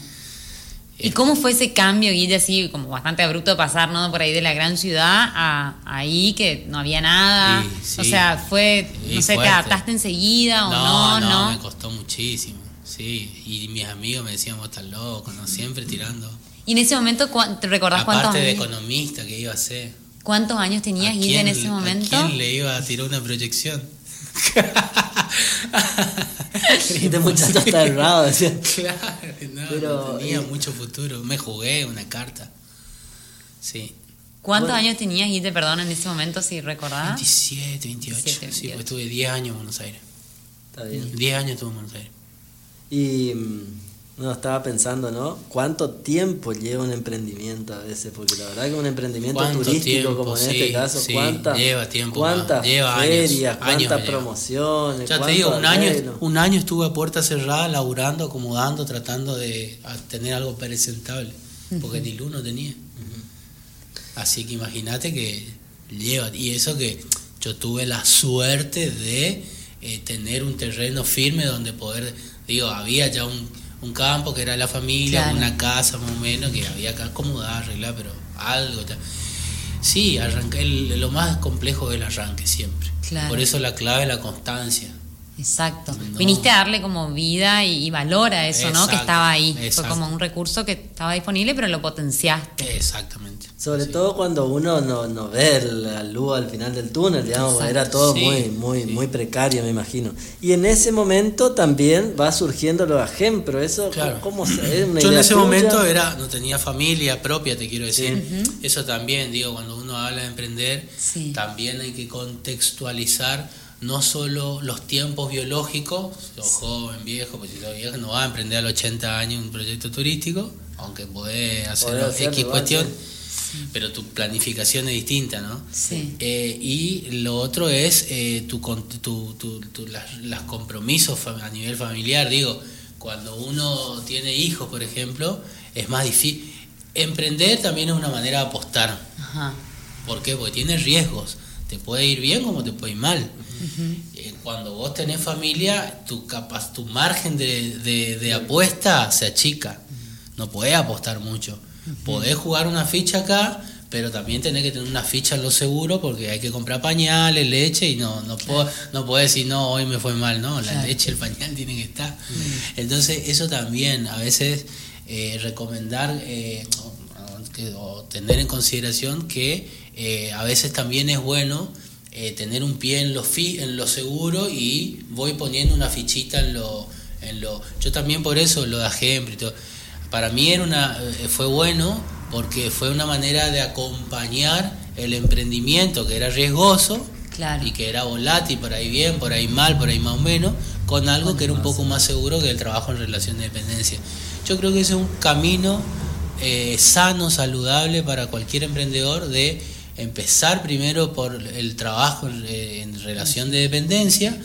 ¿Y Eh, cómo fue ese cambio, Guille, así como bastante abrupto pasar, ¿no? Por ahí de la gran ciudad a ahí que no había nada. Sí, O sea, fue, no sé, ¿te fuerte. adaptaste enseguida o no? no, No, me costó muchísimo, sí. Y mis amigos me decían, vos estás loco, ¿no? Siempre tirando. Y en ese momento, ¿cuán- ¿te recordás cuántos, Aparte de años- economista que iba a ser. cuántos años tenías, ¿A Guille, en quién- ese ¿A momento? quién le iba a tirar una proyección? Este muchacho está errado, decía. Claro, no, Pero, no tenía eh, mucho futuro. Me jugué una carta. Sí. ¿Cuántos Bueno. años tenías, Guille, perdón, en ese momento, si recordás? 27, 28. 27, Sí, 28. pues estuve 10 años en Buenos Aires. Está bien. 10 años estuve en Buenos Aires. Y mm, no, estaba pensando, ¿no? ¿Cuánto tiempo lleva un emprendimiento a veces? Porque la verdad que un emprendimiento ¿Cuánto turístico, tiempo? como en Sí, este caso, sí, ¿cuántas, lleva tiempo cuántas lleva años, ferias, años cuántas promociones? Ya te digo, un año, un año estuve a puerta cerrada, laburando, acomodando, tratando de tener algo presentable. Porque ni luz no tenía. Así que imagínate que lleva. Y eso que yo tuve la suerte de eh, tener un terreno firme donde poder. Digo, había ya un, un campo que era la familia, Claro. una casa más o menos que había que acomodar, arreglar, pero algo. ya. Sí, arranqué. el- lo más complejo es el arranque siempre. Claro. Por eso la clave es la constancia. Exacto. No. Viniste a darle como vida y, y valor a eso, ¿no? Que estaba ahí. Fue como un recurso que estaba disponible, pero lo potenciaste. Exactamente. Sobre Sí. todo cuando uno no, no ve la luz al final del túnel, digamos, Exacto. era todo Sí, muy, muy, sí. muy precario, me imagino. Y en ese momento también va surgiendo lo AGEM, pero eso, Claro. ¿cómo se- es una Yo en ese tuya? momento era, no tenía familia propia, te quiero decir. Eso también, digo, cuando uno habla de emprender, Sí. también hay que contextualizar no solo los tiempos biológicos, sos joven, viejo, pues si sos viejo no vas a emprender a los 80 años un proyecto turístico, aunque podés hacer X cuestión, sí. pero tu planificación es distinta, ¿no? Sí. Eh, y lo otro es eh, tu, tu, tu- tu- las, las compromisos a nivel familiar. Digo, cuando uno tiene hijos, por ejemplo, es más difícil. Emprender también es una manera de apostar. Ajá. ¿Por qué? Porque tiene riesgos. te puede ir bien como te puede ir mal. Eh, cuando vos tenés familia, tu, capaz, tu margen de, de, apuesta se achica. No podés apostar mucho. Podés jugar una ficha acá, pero también tenés que tener una ficha en lo seguro porque hay que comprar pañales, leche y no no puedo, no puedo decir no, hoy me fue mal, no, la leche, el pañal tiene que estar. Entonces eso también a veces eh, recomendar eh, o, tener en consideración que eh, a veces también es bueno tener un pie en lo, fi, en lo seguro y voy poniendo una fichita en lo... En lo yo también por eso lo de ejemplo y todo. Para mí era una, fue bueno porque fue una manera de acompañar el emprendimiento que era riesgoso y que era volátil, por ahí bien, por ahí mal, por ahí más o menos, con algo que era un poco más seguro que el trabajo en relación de dependencia. Yo creo que ese es un camino eh, sano, saludable para cualquier emprendedor de empezar primero por el trabajo en, relación de dependencia,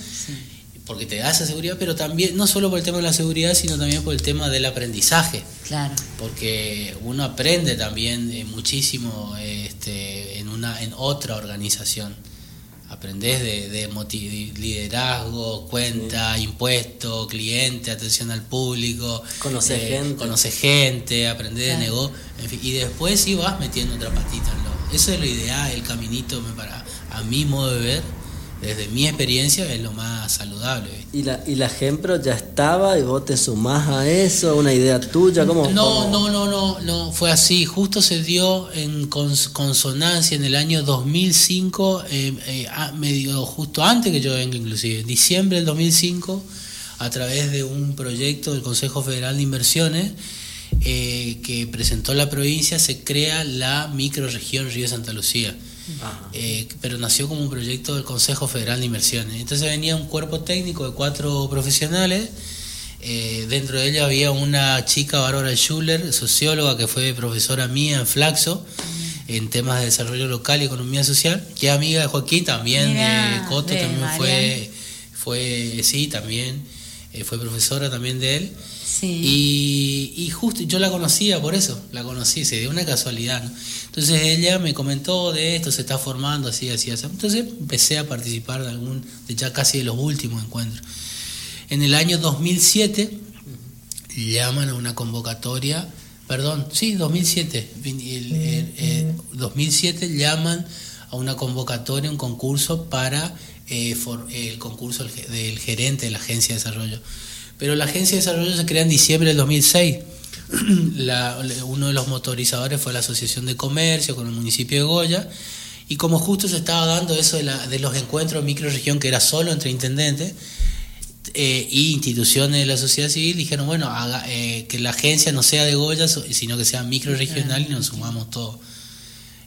porque te da esa seguridad, pero también, no solo por el tema de la seguridad, sino también por el tema del aprendizaje. Claro. Porque uno aprende también eh, muchísimo este, en, una, en otra organización aprendés de, de liderazgo, cuenta, impuesto, cliente, atención al público, conocer eh, gente, conocer gente, aprender de negocio, y después sí vas metiendo otra patita. Eso es lo ideal, el caminito para a mi modo de ver desde mi experiencia es lo más saludable. ¿Y la, ¿Y la Gempro ya estaba y vos te sumás a eso? ¿Una idea tuya? ¿Cómo, no, no, no, no, no, fue así. Justo se dio en consonancia en el año 2005, eh, eh, medio justo antes que yo venga inclusive, en diciembre del 2005, a través de un proyecto del Consejo Federal de Inversiones, eh, que presentó la provincia, se crea la microregión Río Santa Lucía eh, pero nació como un proyecto del Consejo Federal de Inversiones. Entonces venía un cuerpo técnico de cuatro profesionales. Eh, dentro de ella había una chica, Bárbara Schuller, socióloga que fue profesora mía en Flaxo, en temas de desarrollo local y economía social, que es amiga de Joaquín, también de Coto, también fue, fue, sí, también eh, fue profesora también de él. Y, y, justo yo la conocía por eso, la conocí, se dio una casualidad. Entonces ella me comentó de esto, se está formando así, así, así. Entonces empecé a participar de algún, de ya casi de los últimos encuentros. En el año 2007 llaman a una convocatoria, perdón, sí, 2007, el, 2007 llaman a una convocatoria, un concurso para eh, el concurso del gerente de la Agencia de Desarrollo. Pero la Agencia de Desarrollo se crea en diciembre del 2006. uno de los motorizadores fue la Asociación de Comercio con el municipio de Goya. Y como justo se estaba dando eso de, los encuentros de microregión, que era solo entre intendentes eh, y instituciones de la sociedad civil, dijeron, bueno, eh, que la agencia no sea de Goya, sino que sea microregional y nos sumamos todos.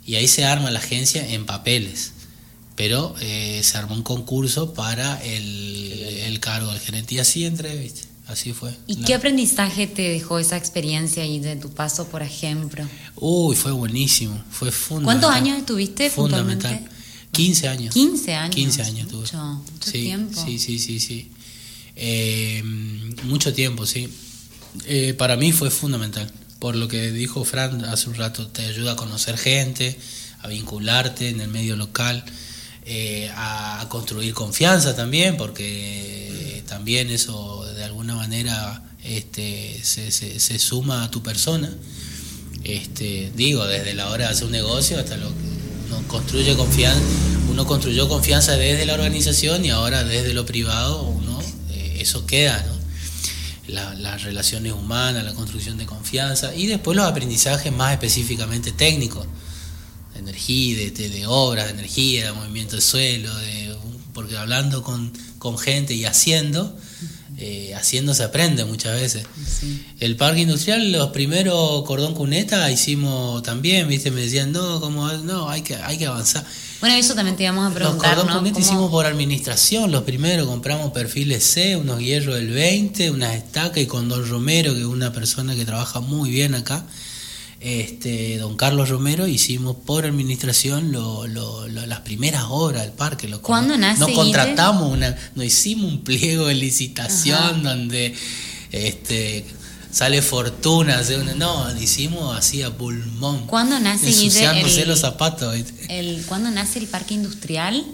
Y ahí se arma la agencia en papeles pero eh, se armó un concurso para el, cargo del gerente y así entré, Así fue. ¿Y qué aprendizaje te dejó esa experiencia y de tu paso, por ejemplo? Uy, fue buenísimo, fue fundamental. ¿Cuántos años estuviste? Fundamental. 15 años. 15 años. 15 años tuve. Mucho, sí, tiempo. Sí, sí, sí, sí. Eh, mucho tiempo, sí. Eh, para mí fue fundamental. Por lo que dijo Fran hace un rato, te ayuda a conocer gente, a vincularte en el medio local. Eh, a, construir confianza también, porque también eso alguna manera este, se, se, suma a tu persona. Este, digo, desde la hora de hacer un negocio hasta lo que uno construye confianza, uno construyó confianza desde la organización y ahora desde lo privado uno eh, eso queda, las relaciones humanas, la construcción de confianza y después los aprendizajes más específicamente técnicos energía, de, de, obras, de energía, de movimiento de suelo, de, porque hablando con, con gente y haciendo, eh, haciendo se aprende muchas veces. El parque industrial, los primeros cordón cuneta hicimos también, viste, me decían, no, como, no, hay que, hay que avanzar. Bueno, eso también te íbamos a preguntar. Los cordón cuneta hicimos por administración, los primeros compramos perfiles C, unos hierros del 20, unas estacas y con Don Romero, que es una persona que trabaja muy bien acá este, don Carlos Romero, hicimos por administración lo, las primeras obras del parque. Lo, ¿Cuándo nace? Nos contratamos, una, nos hicimos un pliego de licitación donde este, sale fortuna. No, lo hicimos así a pulmón. ¿Cuándo nace Ensuciándose el- los zapatos. El, ¿Cuándo nace el parque industrial?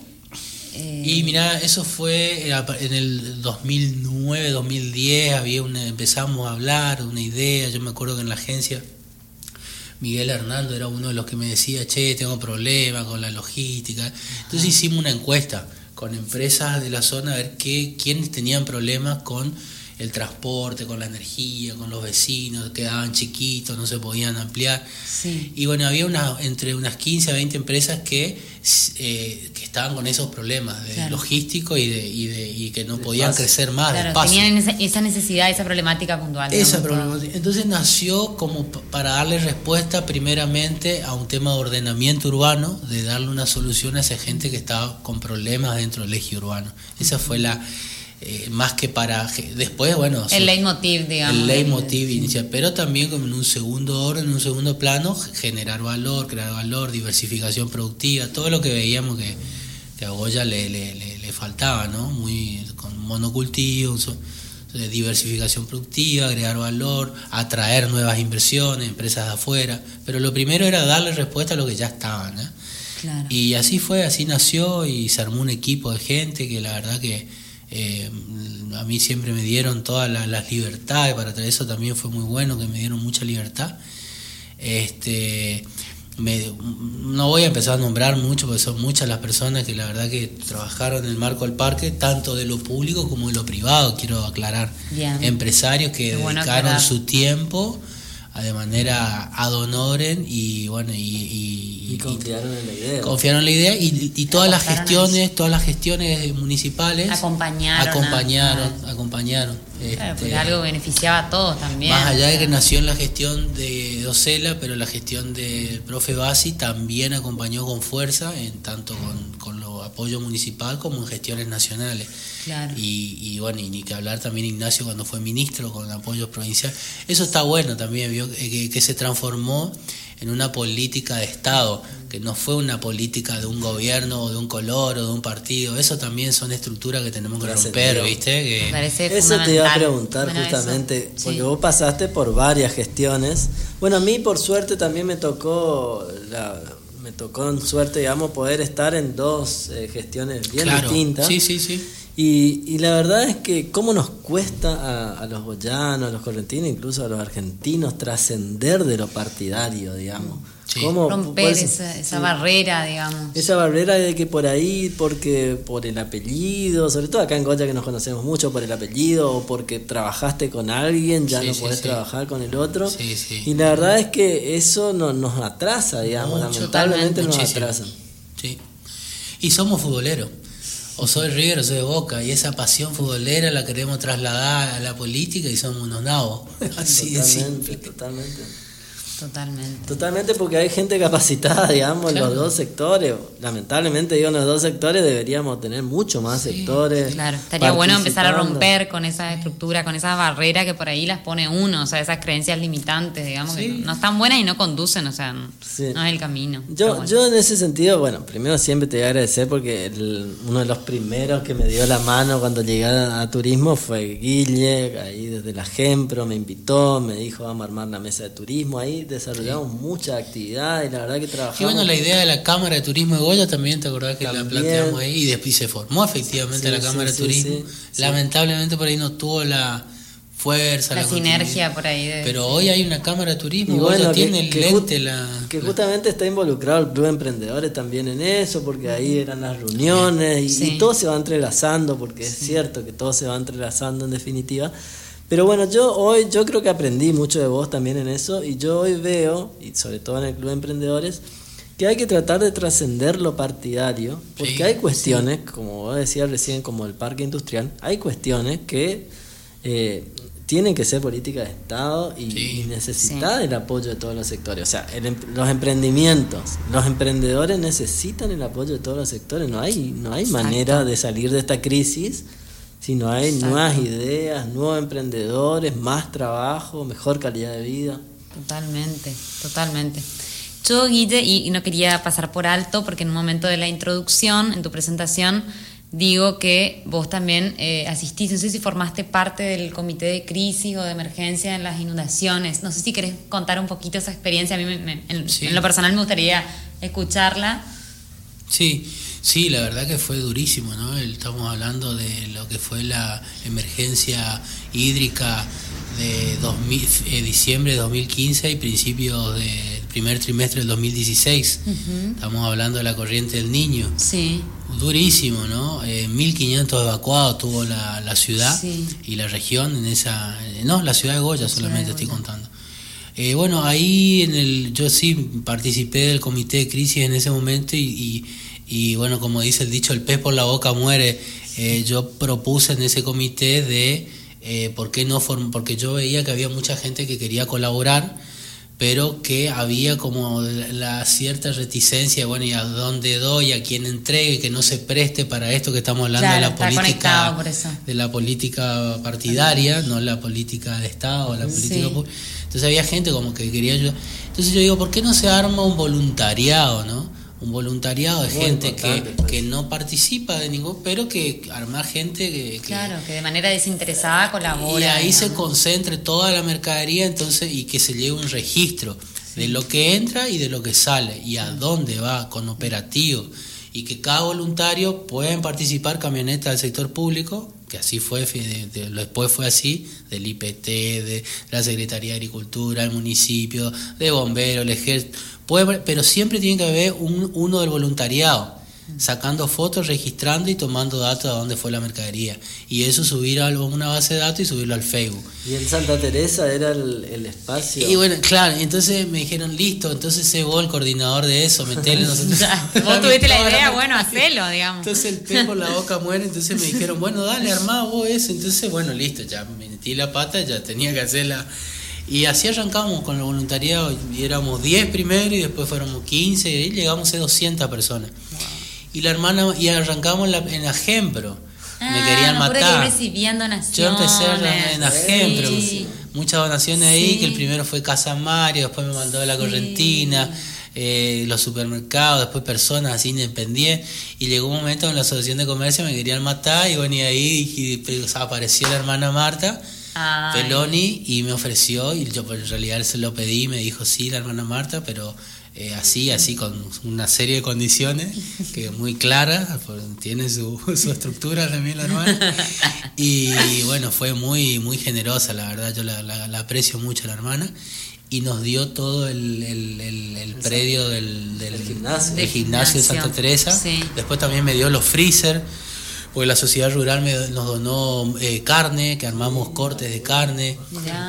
Eh, Y mira, eso fue en el 2009, 2010, había una, empezamos a hablar, una idea, yo me acuerdo que en la agencia Miguel Hernando era uno de los que me decía, che, tengo problemas con la logística. Entonces hicimos una encuesta con empresas de la zona a ver qué, quiénes tenían problemas con el transporte, con la energía, con los vecinos, quedaban chiquitos, no se podían ampliar. Sí. Y bueno, había una, entre unas 15 a 20 empresas que, eh, que estaban con esos problemas de Claro. logístico y, de, y, de, y que no podían crecer más Claro, espacio. tenían esa, esa necesidad, esa problemática puntual. Esa problemática. Entonces nació como para darle respuesta primeramente a un tema de ordenamiento urbano, de darle una solución a esa gente que estaba con problemas dentro del eje urbano. Esa fue la, eh, más que para... Después, bueno... El leitmotiv, digamos. el leitmotiv inicial, pero también como en un segundo orden, en un segundo plano, generar valor, crear valor, diversificación productiva, todo lo que veíamos que, que a Goya le, le, le- le faltaba, ¿no? Muy con monocultivo, diversificación productiva, agregar valor, atraer nuevas inversiones, empresas de afuera, pero lo primero era darle respuesta a lo que ya estaban, ¿eh? Claro. Y así fue, así nació y se armó un equipo de gente que la verdad que eh, a mí siempre me dieron todas la- las libertades, para traer eso también fue muy bueno, que me dieron mucha libertad. Este, me- no voy a empezar a nombrar mucho, porque son muchas las personas que la verdad que trabajaron en el marco del parque, tanto de lo público como de lo privado, quiero aclarar. Bien. Empresarios que bueno dedicaron aclarar. su tiempo de manera ad honorem y bueno y, y- Y y- confiaron en la idea. confiaron en la idea y, y todas las gestiones, todas las gestiones municipales Acompañaron acompañaron, a- acompañaron. Claro, Este, algo beneficiaba a todos también. más allá de que nació en la gestión de Docela, pero la gestión del profe Basi también acompañó con fuerza, en tanto con, con lo apoyo municipal como en gestiones nacionales. Claro. Y, y bueno, y ni que hablar también Ignacio cuando fue ministro con apoyo provincial. Eso está bueno también, vio Eh, que, que se transformó en una política de Estado, que no fue una política de un gobierno o de un color o de un partido. Eso también son estructuras que tenemos que romper. ¿viste? Que, parece Eso te iba a preguntar Bueno, justamente, sí. porque vos pasaste por varias gestiones. Bueno, a mí por suerte también me tocó, la, me tocó en suerte, digamos, poder estar en dos eh, gestiones bien claro, distintas. Sí, sí, sí. Y, y la verdad es que cómo nos cuesta a, a los boyanos, a los correntinos, incluso a los argentinos, trascender de lo partidario, digamos. Sí. Cómo- Romper esa, esa sí. barrera, digamos. Esa barrera de que por ahí, porque por el apellido, sobre todo acá en Goya que nos conocemos mucho por el apellido o porque trabajaste con alguien, ya Sí, no sí, podés sí. trabajar con el otro. Sí, sí. Y la verdad es que eso no, nos atrasa, digamos, Mucho, lamentablemente nos atrasa. Sí. Y somos futboleros. O soy River o soy de Boca. Y esa pasión futbolera la queremos trasladar a la política y somos unos nabos. Así de totalmente, simple. totalmente. Totalmente. Totalmente porque hay gente capacitada, digamos, en los dos sectores. Lamentablemente, digo, en los dos sectores deberíamos tener mucho más sectores. Claro, estaría bueno empezar a romper con esa estructura, con esa barrera que por ahí las pone uno, o sea, esas creencias limitantes, digamos, que no están buenas y no conducen, o sea, no, Sí. no es el camino. Yo, bueno. yo en ese sentido, bueno, primero siempre te voy a agradecer porque el- uno de los primeros que me dio la mano cuando llegué a, a turismo fue Guille, ahí desde la Gempro me invitó, me dijo vamos a armar la mesa de turismo, ahí desarrollamos mucha actividad y la verdad que trabajamos. Y bueno, la idea de la Cámara de Turismo de Goya también, ¿te acordás que la También. planteamos ahí? Y después se formó efectivamente Sí, la Cámara sí, de Turismo. sí, sí. Lamentablemente por ahí no tuvo la fuerza, la, la, sinergia por ahí. De, Pero hoy hay una Cámara de Turismo, Y Goya bueno, que- tiene el que lente, la... que la- justamente está involucrado el Club de Emprendedores también en eso, porque ahí eran las reuniones y, Sí. y todo se va entrelazando, porque es cierto que todo se va entrelazando en definitiva. Pero bueno, yo hoy yo creo que aprendí mucho de vos también en eso y yo hoy veo, y sobre todo en el Club de Emprendedores, que hay que tratar de trascender lo partidario, porque Sí, hay cuestiones, como vos decías recién, como el parque industrial, hay cuestiones que eh, tienen que ser políticas de Estado y, Sí. y necesitan el apoyo de todos los sectores. O sea, el em- los emprendimientos, los emprendedores necesitan el apoyo de todos los sectores. No hay, no hay Exacto. manera de salir de esta crisis si no hay Exacto. nuevas ideas, nuevos emprendedores, más trabajo, mejor calidad de vida. Totalmente, totalmente. Yo, Guille, y, y no quería pasar por alto, porque en un momento de la introducción, en tu presentación, digo que vos también eh, asististe, no sé si formaste parte del comité de crisis o de emergencia en las inundaciones. No sé si querés contar un poquito esa experiencia. A mí, en, en, lo personal, me gustaría escucharla. Sí, sí, la verdad que fue durísimo, ¿no? Estamos hablando de lo que fue la emergencia hídrica de 2000, eh, diciembre de 2015 y principios del primer trimestre del 2016. Estamos hablando de la corriente del niño. Sí. Durísimo, ¿no? Eh, 1.500 evacuados tuvo la, la ciudad y la región en esa... No, la ciudad de Goya solamente estoy contando. Eh, bueno, ahí en el, yo sí participé del comité de crisis en ese momento y, y, bueno, como dice el dicho, el pez por la boca muere. Eh, yo propuse en ese comité de eh, por qué no porque yo veía que había mucha gente que quería colaborar pero que había como la cierta reticencia, bueno, y a dónde doy, a quién entregue, que no se preste para esto que estamos hablando de la política de la política partidaria, no la política de Estado, la política Entonces había gente como que quería ayudar. Entonces yo digo, ¿por qué no se arma un voluntariado, no? Un voluntariado de gente que, pues. que, no participa de ningún, pero que arma gente que, Claro, que de manera desinteresada colabora. Y ahí se concentre toda la mercadería entonces y que se lleve un registro de lo que entra y de lo que sale y a dónde va con operativo y que cada voluntario pueden participar camionetas del sector público, que así fue, después fue así, del IPT, de la Secretaría de Agricultura, el municipio, de bomberos, el ejército Puede, pero siempre tiene que haber un, uno del voluntariado, sacando fotos, registrando y tomando datos de dónde fue la mercadería. Y eso subir a una base de datos y subirlo al Facebook. ¿Y en Santa Teresa era el, espacio? Y bueno, claro, entonces me dijeron, listo, entonces sé vos el coordinador de eso, metele nosotros. vos tuviste la idea, bueno, hacelo, digamos. Entonces el pez por la boca muere, entonces me dijeron, bueno, dale, armá vos eso. Entonces, bueno, listo, ya metí la pata, ya tenía que hacerla y así arrancamos con el voluntariado, y éramos 10 primero y después fuéramos 15, y llegamos a 200 personas. Y la hermana, y arrancamos en la, en Ajempro. me ah, querían matar. Yo empecé en Ajempro, muchas donaciones ahí, que el primero fue Casa Mario, después me mandó de la Correntina. Eh, los supermercados, después personas así independientes, y llegó un momento en la asociación de comercio me querían matar, y bueno, y ahí y, apareció la hermana Marta, Peloni y me ofreció y yo en realidad se lo pedí me dijo sí la hermana Marta pero eh, así así con una serie de condiciones que muy claras tiene su, su estructura también la hermana. Y bueno fue muy muy generosa la verdad yo la, la, aprecio mucho la hermana y nos dio todo el, el, el, predio del, del, gimnasio. del gimnasio de Santa Teresa. después también me dio los freezer porque la sociedad rural me, nos donó eh, carne, que armamos cortes de carne.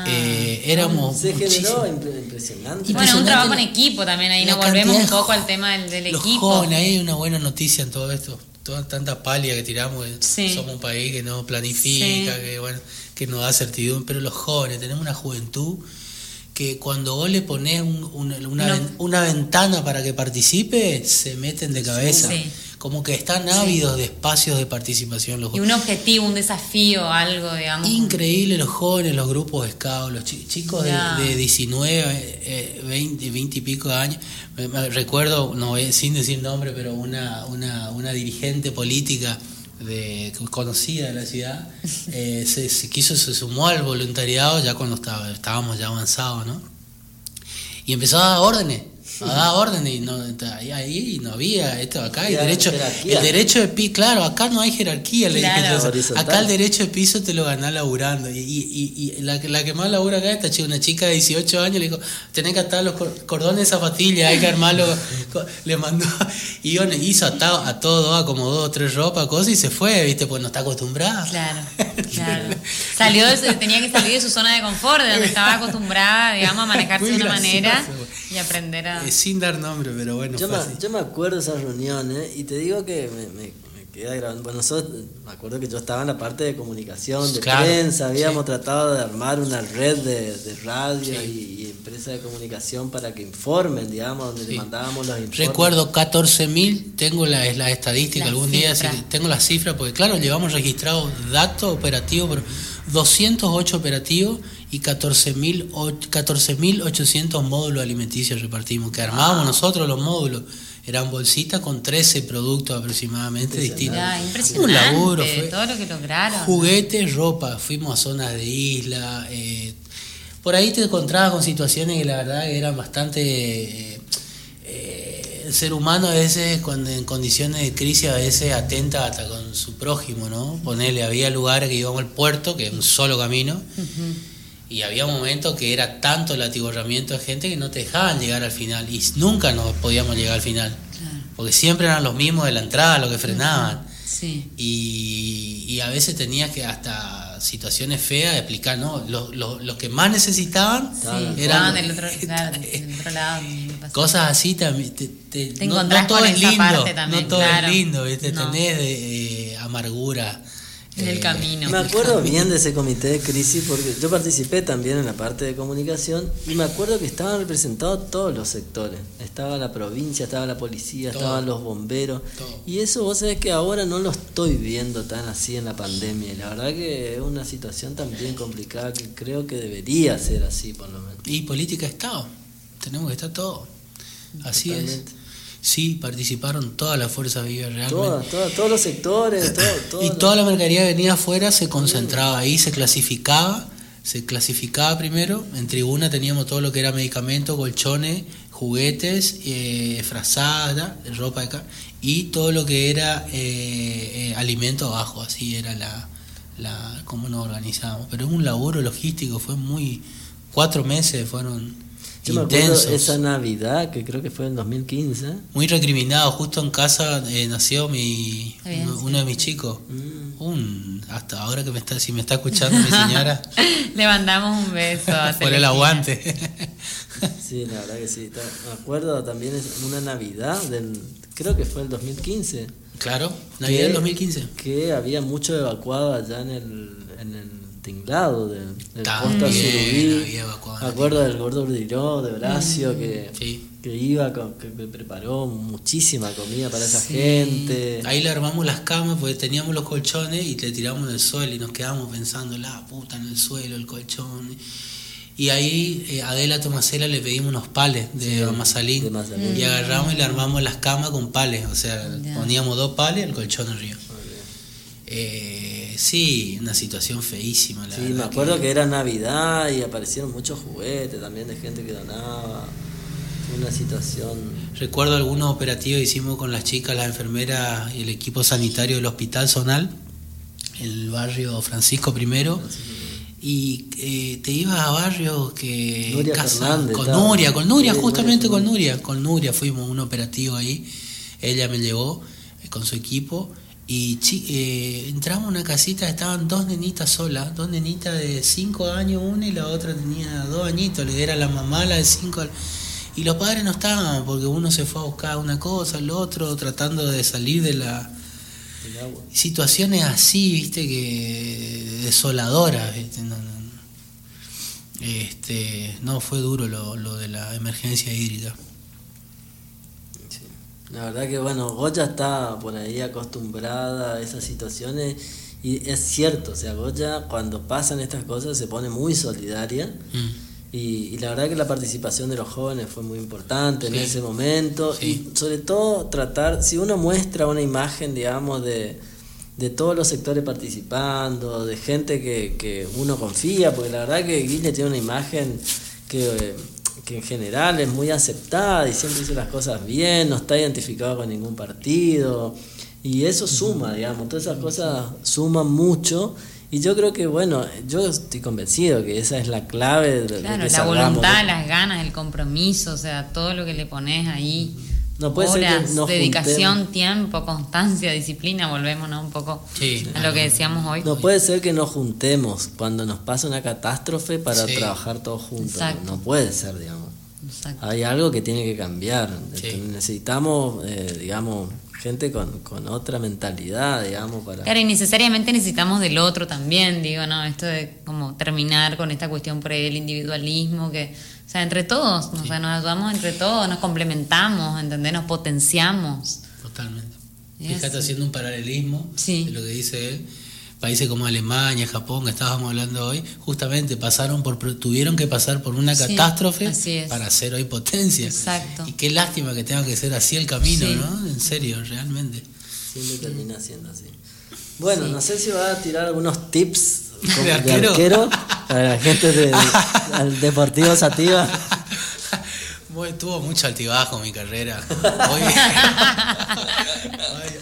Eh, éramos. Se generó impresionante. Y bueno, un trabajo en equipo también, ahí nos volvemos un poco al tema del, del los equipo. Jóvenes, ahí hay una buena noticia en todo esto. Toda tanta palia que tiramos, somos un país que no planifica, que bueno, que nos da certidumbre, pero los jóvenes, tenemos una juventud que cuando vos le pones una, una, ventana para que participe, se meten de cabeza. Como que están ávidos de espacios de participación los Y un objetivo, un desafío, algo, digamos. Increíble los jóvenes, los grupos de scouts, los chicos de, 19, 20, 20 y pico de años. recuerdo, no sin decir nombre, pero una, una, una dirigente política de, conocida de la ciudad, eh, se, quiso, se sumó al voluntariado ya cuando estaba, estábamos ya avanzados, ¿no? Y empezó a dar órdenes a dar órdenes y no, ahí no había esto acá hay derecho el derecho de piso claro acá no hay jerarquía le acá el derecho de piso te lo ganás laburando y, y, y la, la, que más labura acá esta chica una chica de 18 años le dijo tenés que atar los cordones de zapatillas hay que armarlo le mandó y hizo atado a todo acomodó dos tres ropas cosas y se fue viste pues no está acostumbrada. Claro claro salió tenía que salir de su zona de confort de donde estaba acostumbrada digamos a manejarse de una manera y aprender a... Eh, sin dar nombre, pero bueno. Yo, me, yo me acuerdo de esas reuniones y te digo que me, me, me queda grabando. Bueno, nosotros, me acuerdo que yo estaba en la parte de comunicación, de prensa, habíamos tratado de armar una red de, de radio y, empresas de comunicación para que informen, digamos, donde le mandábamos los informes. Recuerdo 14.000, tengo la, la estadística algún día, tengo la cifra, porque claro, llevamos registrados datos operativos, pero 208 operativos y 14.000 o- 14.800 módulos alimenticios repartimos, que armábamos nosotros los módulos. Eran bolsitas con 13 productos aproximadamente distintos. Ya, Un impresionante laburo, fue. todo lo que lograron. Juguetes, ropa, fuimos a zonas de isla. eh, por ahí te encontrabas con situaciones que la verdad que eran bastante... eh, eh, el ser humano a veces, cuando en condiciones de crisis, a veces atenta hasta con su prójimo, ¿no? Ponerle, había lugares que íbamos al puerto, que es un solo camino, y había momentos que era tanto el atiborramiento de gente que no te dejaban llegar al final, y nunca nos podíamos llegar al final, Claro. porque siempre eran los mismos de la entrada los que frenaban. Sí. Y, y a veces tenías que hasta situaciones feas explicar, ¿no? Los, los, los que más necesitaban Sí, eran estaban del otro, claro, del otro lado. cosas así también. Te, te- Te no, encontrás no todo con es esa lindo, parte también, no todo claro. es lindo, ¿viste? No. tenés eh, amargura. En el camino. Me acuerdo bien de ese comité de crisis porque yo participé también en la parte de comunicación y me acuerdo que estaban representados todos los sectores. Estaba la provincia, estaba la policía, Todo. estaban los bomberos. Todo. Y eso vos sabés que ahora no lo estoy viendo tan así en la pandemia. Y la verdad que es una situación también complicada que creo que debería ser así por lo menos. Y política Estado. Tenemos que estar todo. Así Totalmente. es. Sí, participaron todas las fuerzas vivas realmente. Todas, todas, todos los sectores, todo, todo Y toda la mercadería que venía afuera se concentraba ahí, se clasificaba, se clasificaba primero. En tribuna teníamos todo lo que era medicamentos, colchones, juguetes, eh, frazadas, ropa de acá, y todo lo que era eh, eh, alimento abajo, así era la, la cómo nos organizábamos. Pero es un laburo logístico, fue muy cuatro meses fueron Yo me intensos. esa Navidad, que creo que fue en 2015. Muy recriminado, justo en casa eh, nació mi bien, uno, sí. uno de mis chicos. Mm. Un, hasta ahora que me está, si me está escuchando mi señora, Le mandamos un beso. a por el aguante. Sí, la verdad que sí. Me acuerdo también es una Navidad del, creo que fue el 2015, claro, Navidad del que- 2015. que había mucho evacuado allá en el, en el tinglado del También Costa Surubí. Me acuerdo del gordo Urdiló, de Horacio, que, Sí. que iba, con- que me preparó muchísima comida para esa Sí. gente. Ahí le armamos las camas porque teníamos los colchones y le tiramos en el suelo y nos quedamos pensando, la puta en el suelo, el colchón. Y ahí eh, a Adela Tomasela le pedimos unos pales de Sí, Mazalín de y agarramos y le armamos las camas con pales, o sea, poníamos dos pales y el colchón arriba. Eh, sí, una situación feísima, la Sí, me acuerdo que... era Navidad y aparecieron muchos juguetes también de gente que donaba. Una situación. Recuerdo algunos operativos que hicimos con las chicas, las enfermeras y el equipo sanitario del Hospital Zonal, el barrio Francisco I. Y eh, te ibas a barrios que. Nuria con. Nuria, con Nuria, Sí, justamente Nuria con. Nuria. Con Nuria fuimos a un operativo ahí. Ella me llevó eh, con su equipo. Y eh, entramos a una casita, estaban dos nenitas solas, dos nenitas de cinco años, una y la otra tenía dos añitos, le era la mamá la de cinco. Y los padres no estaban, porque uno se fue a buscar una cosa, el otro, tratando de salir de la agua. situaciones así, viste, que desoladoras, ¿viste? No, no, no. Este, no, fue duro lo, lo de la emergencia hídrica. La verdad que bueno, Goya está por ahí acostumbrada a esas situaciones y es cierto, o sea, Goya cuando pasan estas cosas se pone muy solidaria Mm. y, y la verdad que la participación de los jóvenes fue muy importante en ese momento Sí. y sobre todo tratar, si uno muestra una imagen, digamos, de, de todos los sectores participando, de gente que, que uno confía, porque la verdad que Guille tiene una imagen que... que en general es muy aceptada y siempre dice las cosas bien, no está identificado con ningún partido. Y eso suma, digamos, todas esas cosas suman mucho. Y yo creo que, bueno, yo estoy convencido que esa es la clave de, de Claro, que la salgamos, voluntad, las ganas, el compromiso, o sea, todo lo que le pones ahí. No puede ser que Horas, nos dedicación, juntemos. tiempo, constancia, disciplina, volvemos ¿no? un poco Sí. a lo que decíamos hoy. No puede ser que nos juntemos cuando nos pasa una catástrofe para Sí. trabajar todos juntos. Exacto. No puede ser, digamos. Exacto. Hay algo que tiene que cambiar. Sí. Necesitamos, eh, digamos, gente con, con otra mentalidad, digamos, para... Claro, y necesariamente necesitamos del otro también, digo, ¿no? Esto de como terminar con esta cuestión por ahí del individualismo, que, o sea, entre todos, o sea, nos ayudamos entre todos, nos complementamos, ¿entendés? Nos potenciamos. Totalmente. Fíjate haciendo un paralelismo Sí. de lo que dice él. países como Alemania, Japón, que estábamos hablando hoy, justamente pasaron por, tuvieron que pasar por una Sí, catástrofe para ser hoy potencia. Exacto. Y qué lástima que tenga que ser así el camino, Sí. ¿no? En serio, realmente. Siempre termina siendo así. Bueno, Sí. no sé si va a tirar algunos tips como ¿De de, arquero? arquero? para la gente del al Deportivo Sativa. Bueno, tuvo mucho altibajo mi carrera. Hoy, hoy,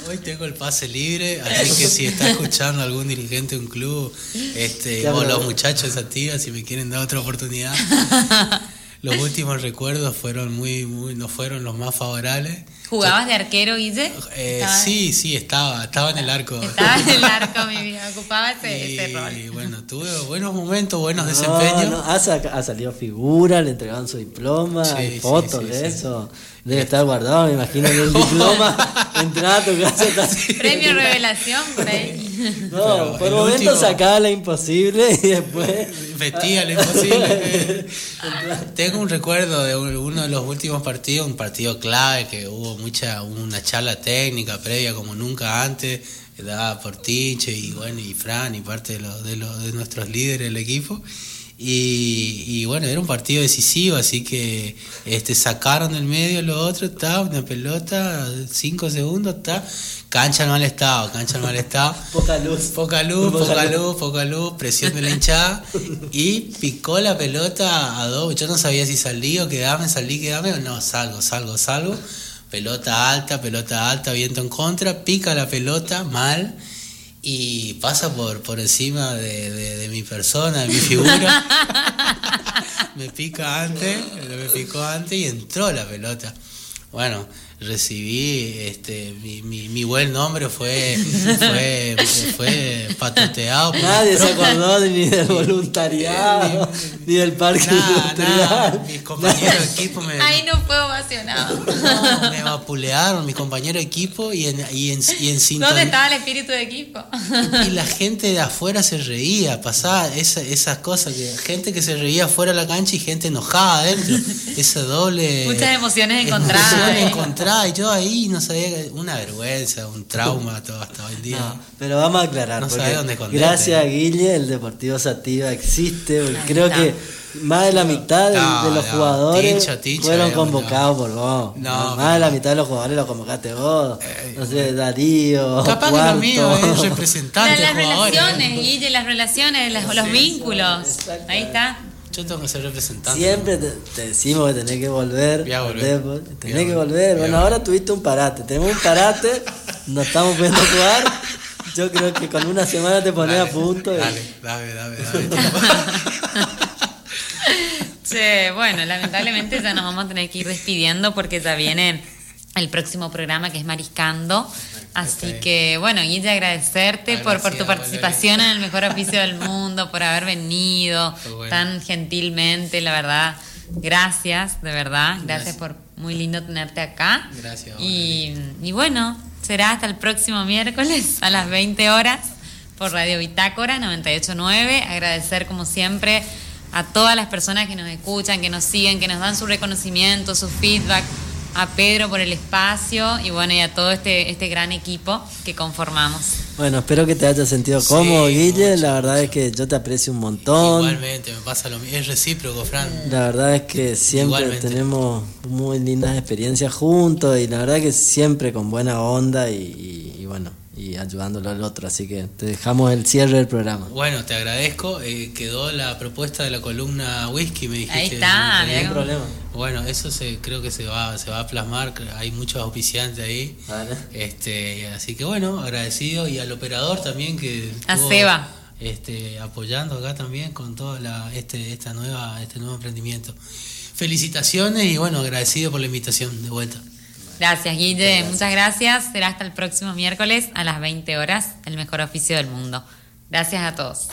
hoy tengo el pase libre, así que si está escuchando algún dirigente de un club, este, o los muchachos de Sativa, si me quieren dar otra oportunidad. Los últimos recuerdos fueron muy, muy, no fueron los más favorables. ¿Jugabas de arquero, Guille? Eh, sí, sí, estaba, estaba en el arco. Estaba en el arco, mi vida. Ocupaba ese, y, ese rol. bueno, tuve buenos momentos, buenos No, desempeños. no, ha, ha salido figura, le entregaron su diploma, Sí, hay fotos sí, de sí. eso. Debe estar guardado, me imagino, en el diploma. Entrar a tu casa así. Premio revelación por ahí. No, Pero por el momento último- sacaba la imposible y después. Vestía lo imposible. Tengo un recuerdo de un- uno de los últimos partidos, un partido clave que hubo mucha una charla técnica previa como nunca antes, daba por Tinche y bueno y Fran y parte de los de, los, de nuestros líderes del equipo. Y, y bueno, era un partido decisivo, así que este sacaron del medio lo otro, está una pelota, cinco segundos, está cancha en mal estado, cancha en mal estado. Poca luz. Poca luz, Poca poca luz. luz, poca luz, presión de la hinchada y picó la pelota a dos. Yo no sabía si salí o quedame, salí, quedame o no, salgo, salgo, salgo. Pelota alta, pelota alta, viento en contra, pica la pelota mal y pasa por, por encima de, de- de mi persona, de mi figura. me pica antes, me picó antes y entró la pelota. Bueno, recibí, este, mi, mi, mi buen nombre fue, fue, fue patoteado. Nadie se acordó de- ni del voluntariado, ni del parque Nada, mis compañeros de equipo me, Ahí no fue ovacionado. no, me vapulearon, mis compañeros de equipo y en, y en, y en ¿Dónde sintonía. estaba el espíritu de equipo? Y la gente de afuera se reía, pasaba esa, esas cosas, que gente que se reía afuera de la cancha y gente enojada adentro. Esa doble. Muchas emociones encontradas, emociones ¿eh? Encontradas. Y yo ahí no sabía, que- una vergüenza, un trauma todo hasta hoy en día. No, pero vamos a aclarar. No sabe dónde gracias a Guille, el Deportivo Sativa existe. creo que más de la mitad de, No, de los no, jugadores fueron eh, convocados por vos. No, más de la mitad de los jugadores los convocaste vos. Eh, no sé, Darío. Capaz que Cuarto. lo mío es Las, representante las jugadores. relaciones, Guille, las relaciones, las- los vínculos. Ahí está. Yo tengo que ser representante. Siempre te, te decimos que tenés que volver. Voy a volver. Voy a Tenés que volver. Bueno, ahora tuviste un parate. Tenemos un parate. No estamos pudiendo jugar. Yo creo que con una semana te pones a punto. y- Dale, dale, dale, dale. Che, bueno, lamentablemente ya nos vamos a tener que ir despidiendo porque ya viene el próximo programa que es Mariscando. Así que, bueno, Guille, agradecerte por, por tu participación en el mejor oficio del mundo, por haber venido bueno. tan gentilmente, la verdad. Gracias, de verdad. Gracias, Gracias. por muy lindo tenerte acá. Gracias, Y, y bueno, será hasta el próximo miércoles a las 20 horas por Radio Bitácora 989. Agradecer como siempre a todas las personas que nos escuchan, que nos siguen, que nos dan su reconocimiento, su feedback, a Pedro por el espacio y bueno, y a todo este, este gran equipo que conformamos. Bueno, espero que te hayas sentido Sí, cómodo, Guille. mucho, la verdad mucho. es que yo te aprecio un montón. Igualmente, me pasa lo mismo. Es recíproco, Fran. La verdad es que siempre Igualmente. tenemos muy lindas experiencias juntos y la verdad que siempre con buena onda y, y- ayudándolo al otro. Así que te dejamos el cierre del programa. Bueno, te agradezco. Eh, quedó la propuesta de la columna whisky, me dijiste. Ahí está, ¿no? Ningún cómo- problema. Bueno, eso se, creo que se va, se va a plasmar. Hay muchos auspiciantes ahí. Vale. Este, así que bueno, agradecido y al operador también que A estuvo, Seba. este, apoyando acá también con todo la, este, esta nueva, este nuevo emprendimiento. Felicitaciones y bueno, agradecido por la invitación de vuelta. Gracias, Guille. Muchas gracias. Será hasta el próximo miércoles a las 20 horas, el mejor oficio del mundo. Gracias a todos.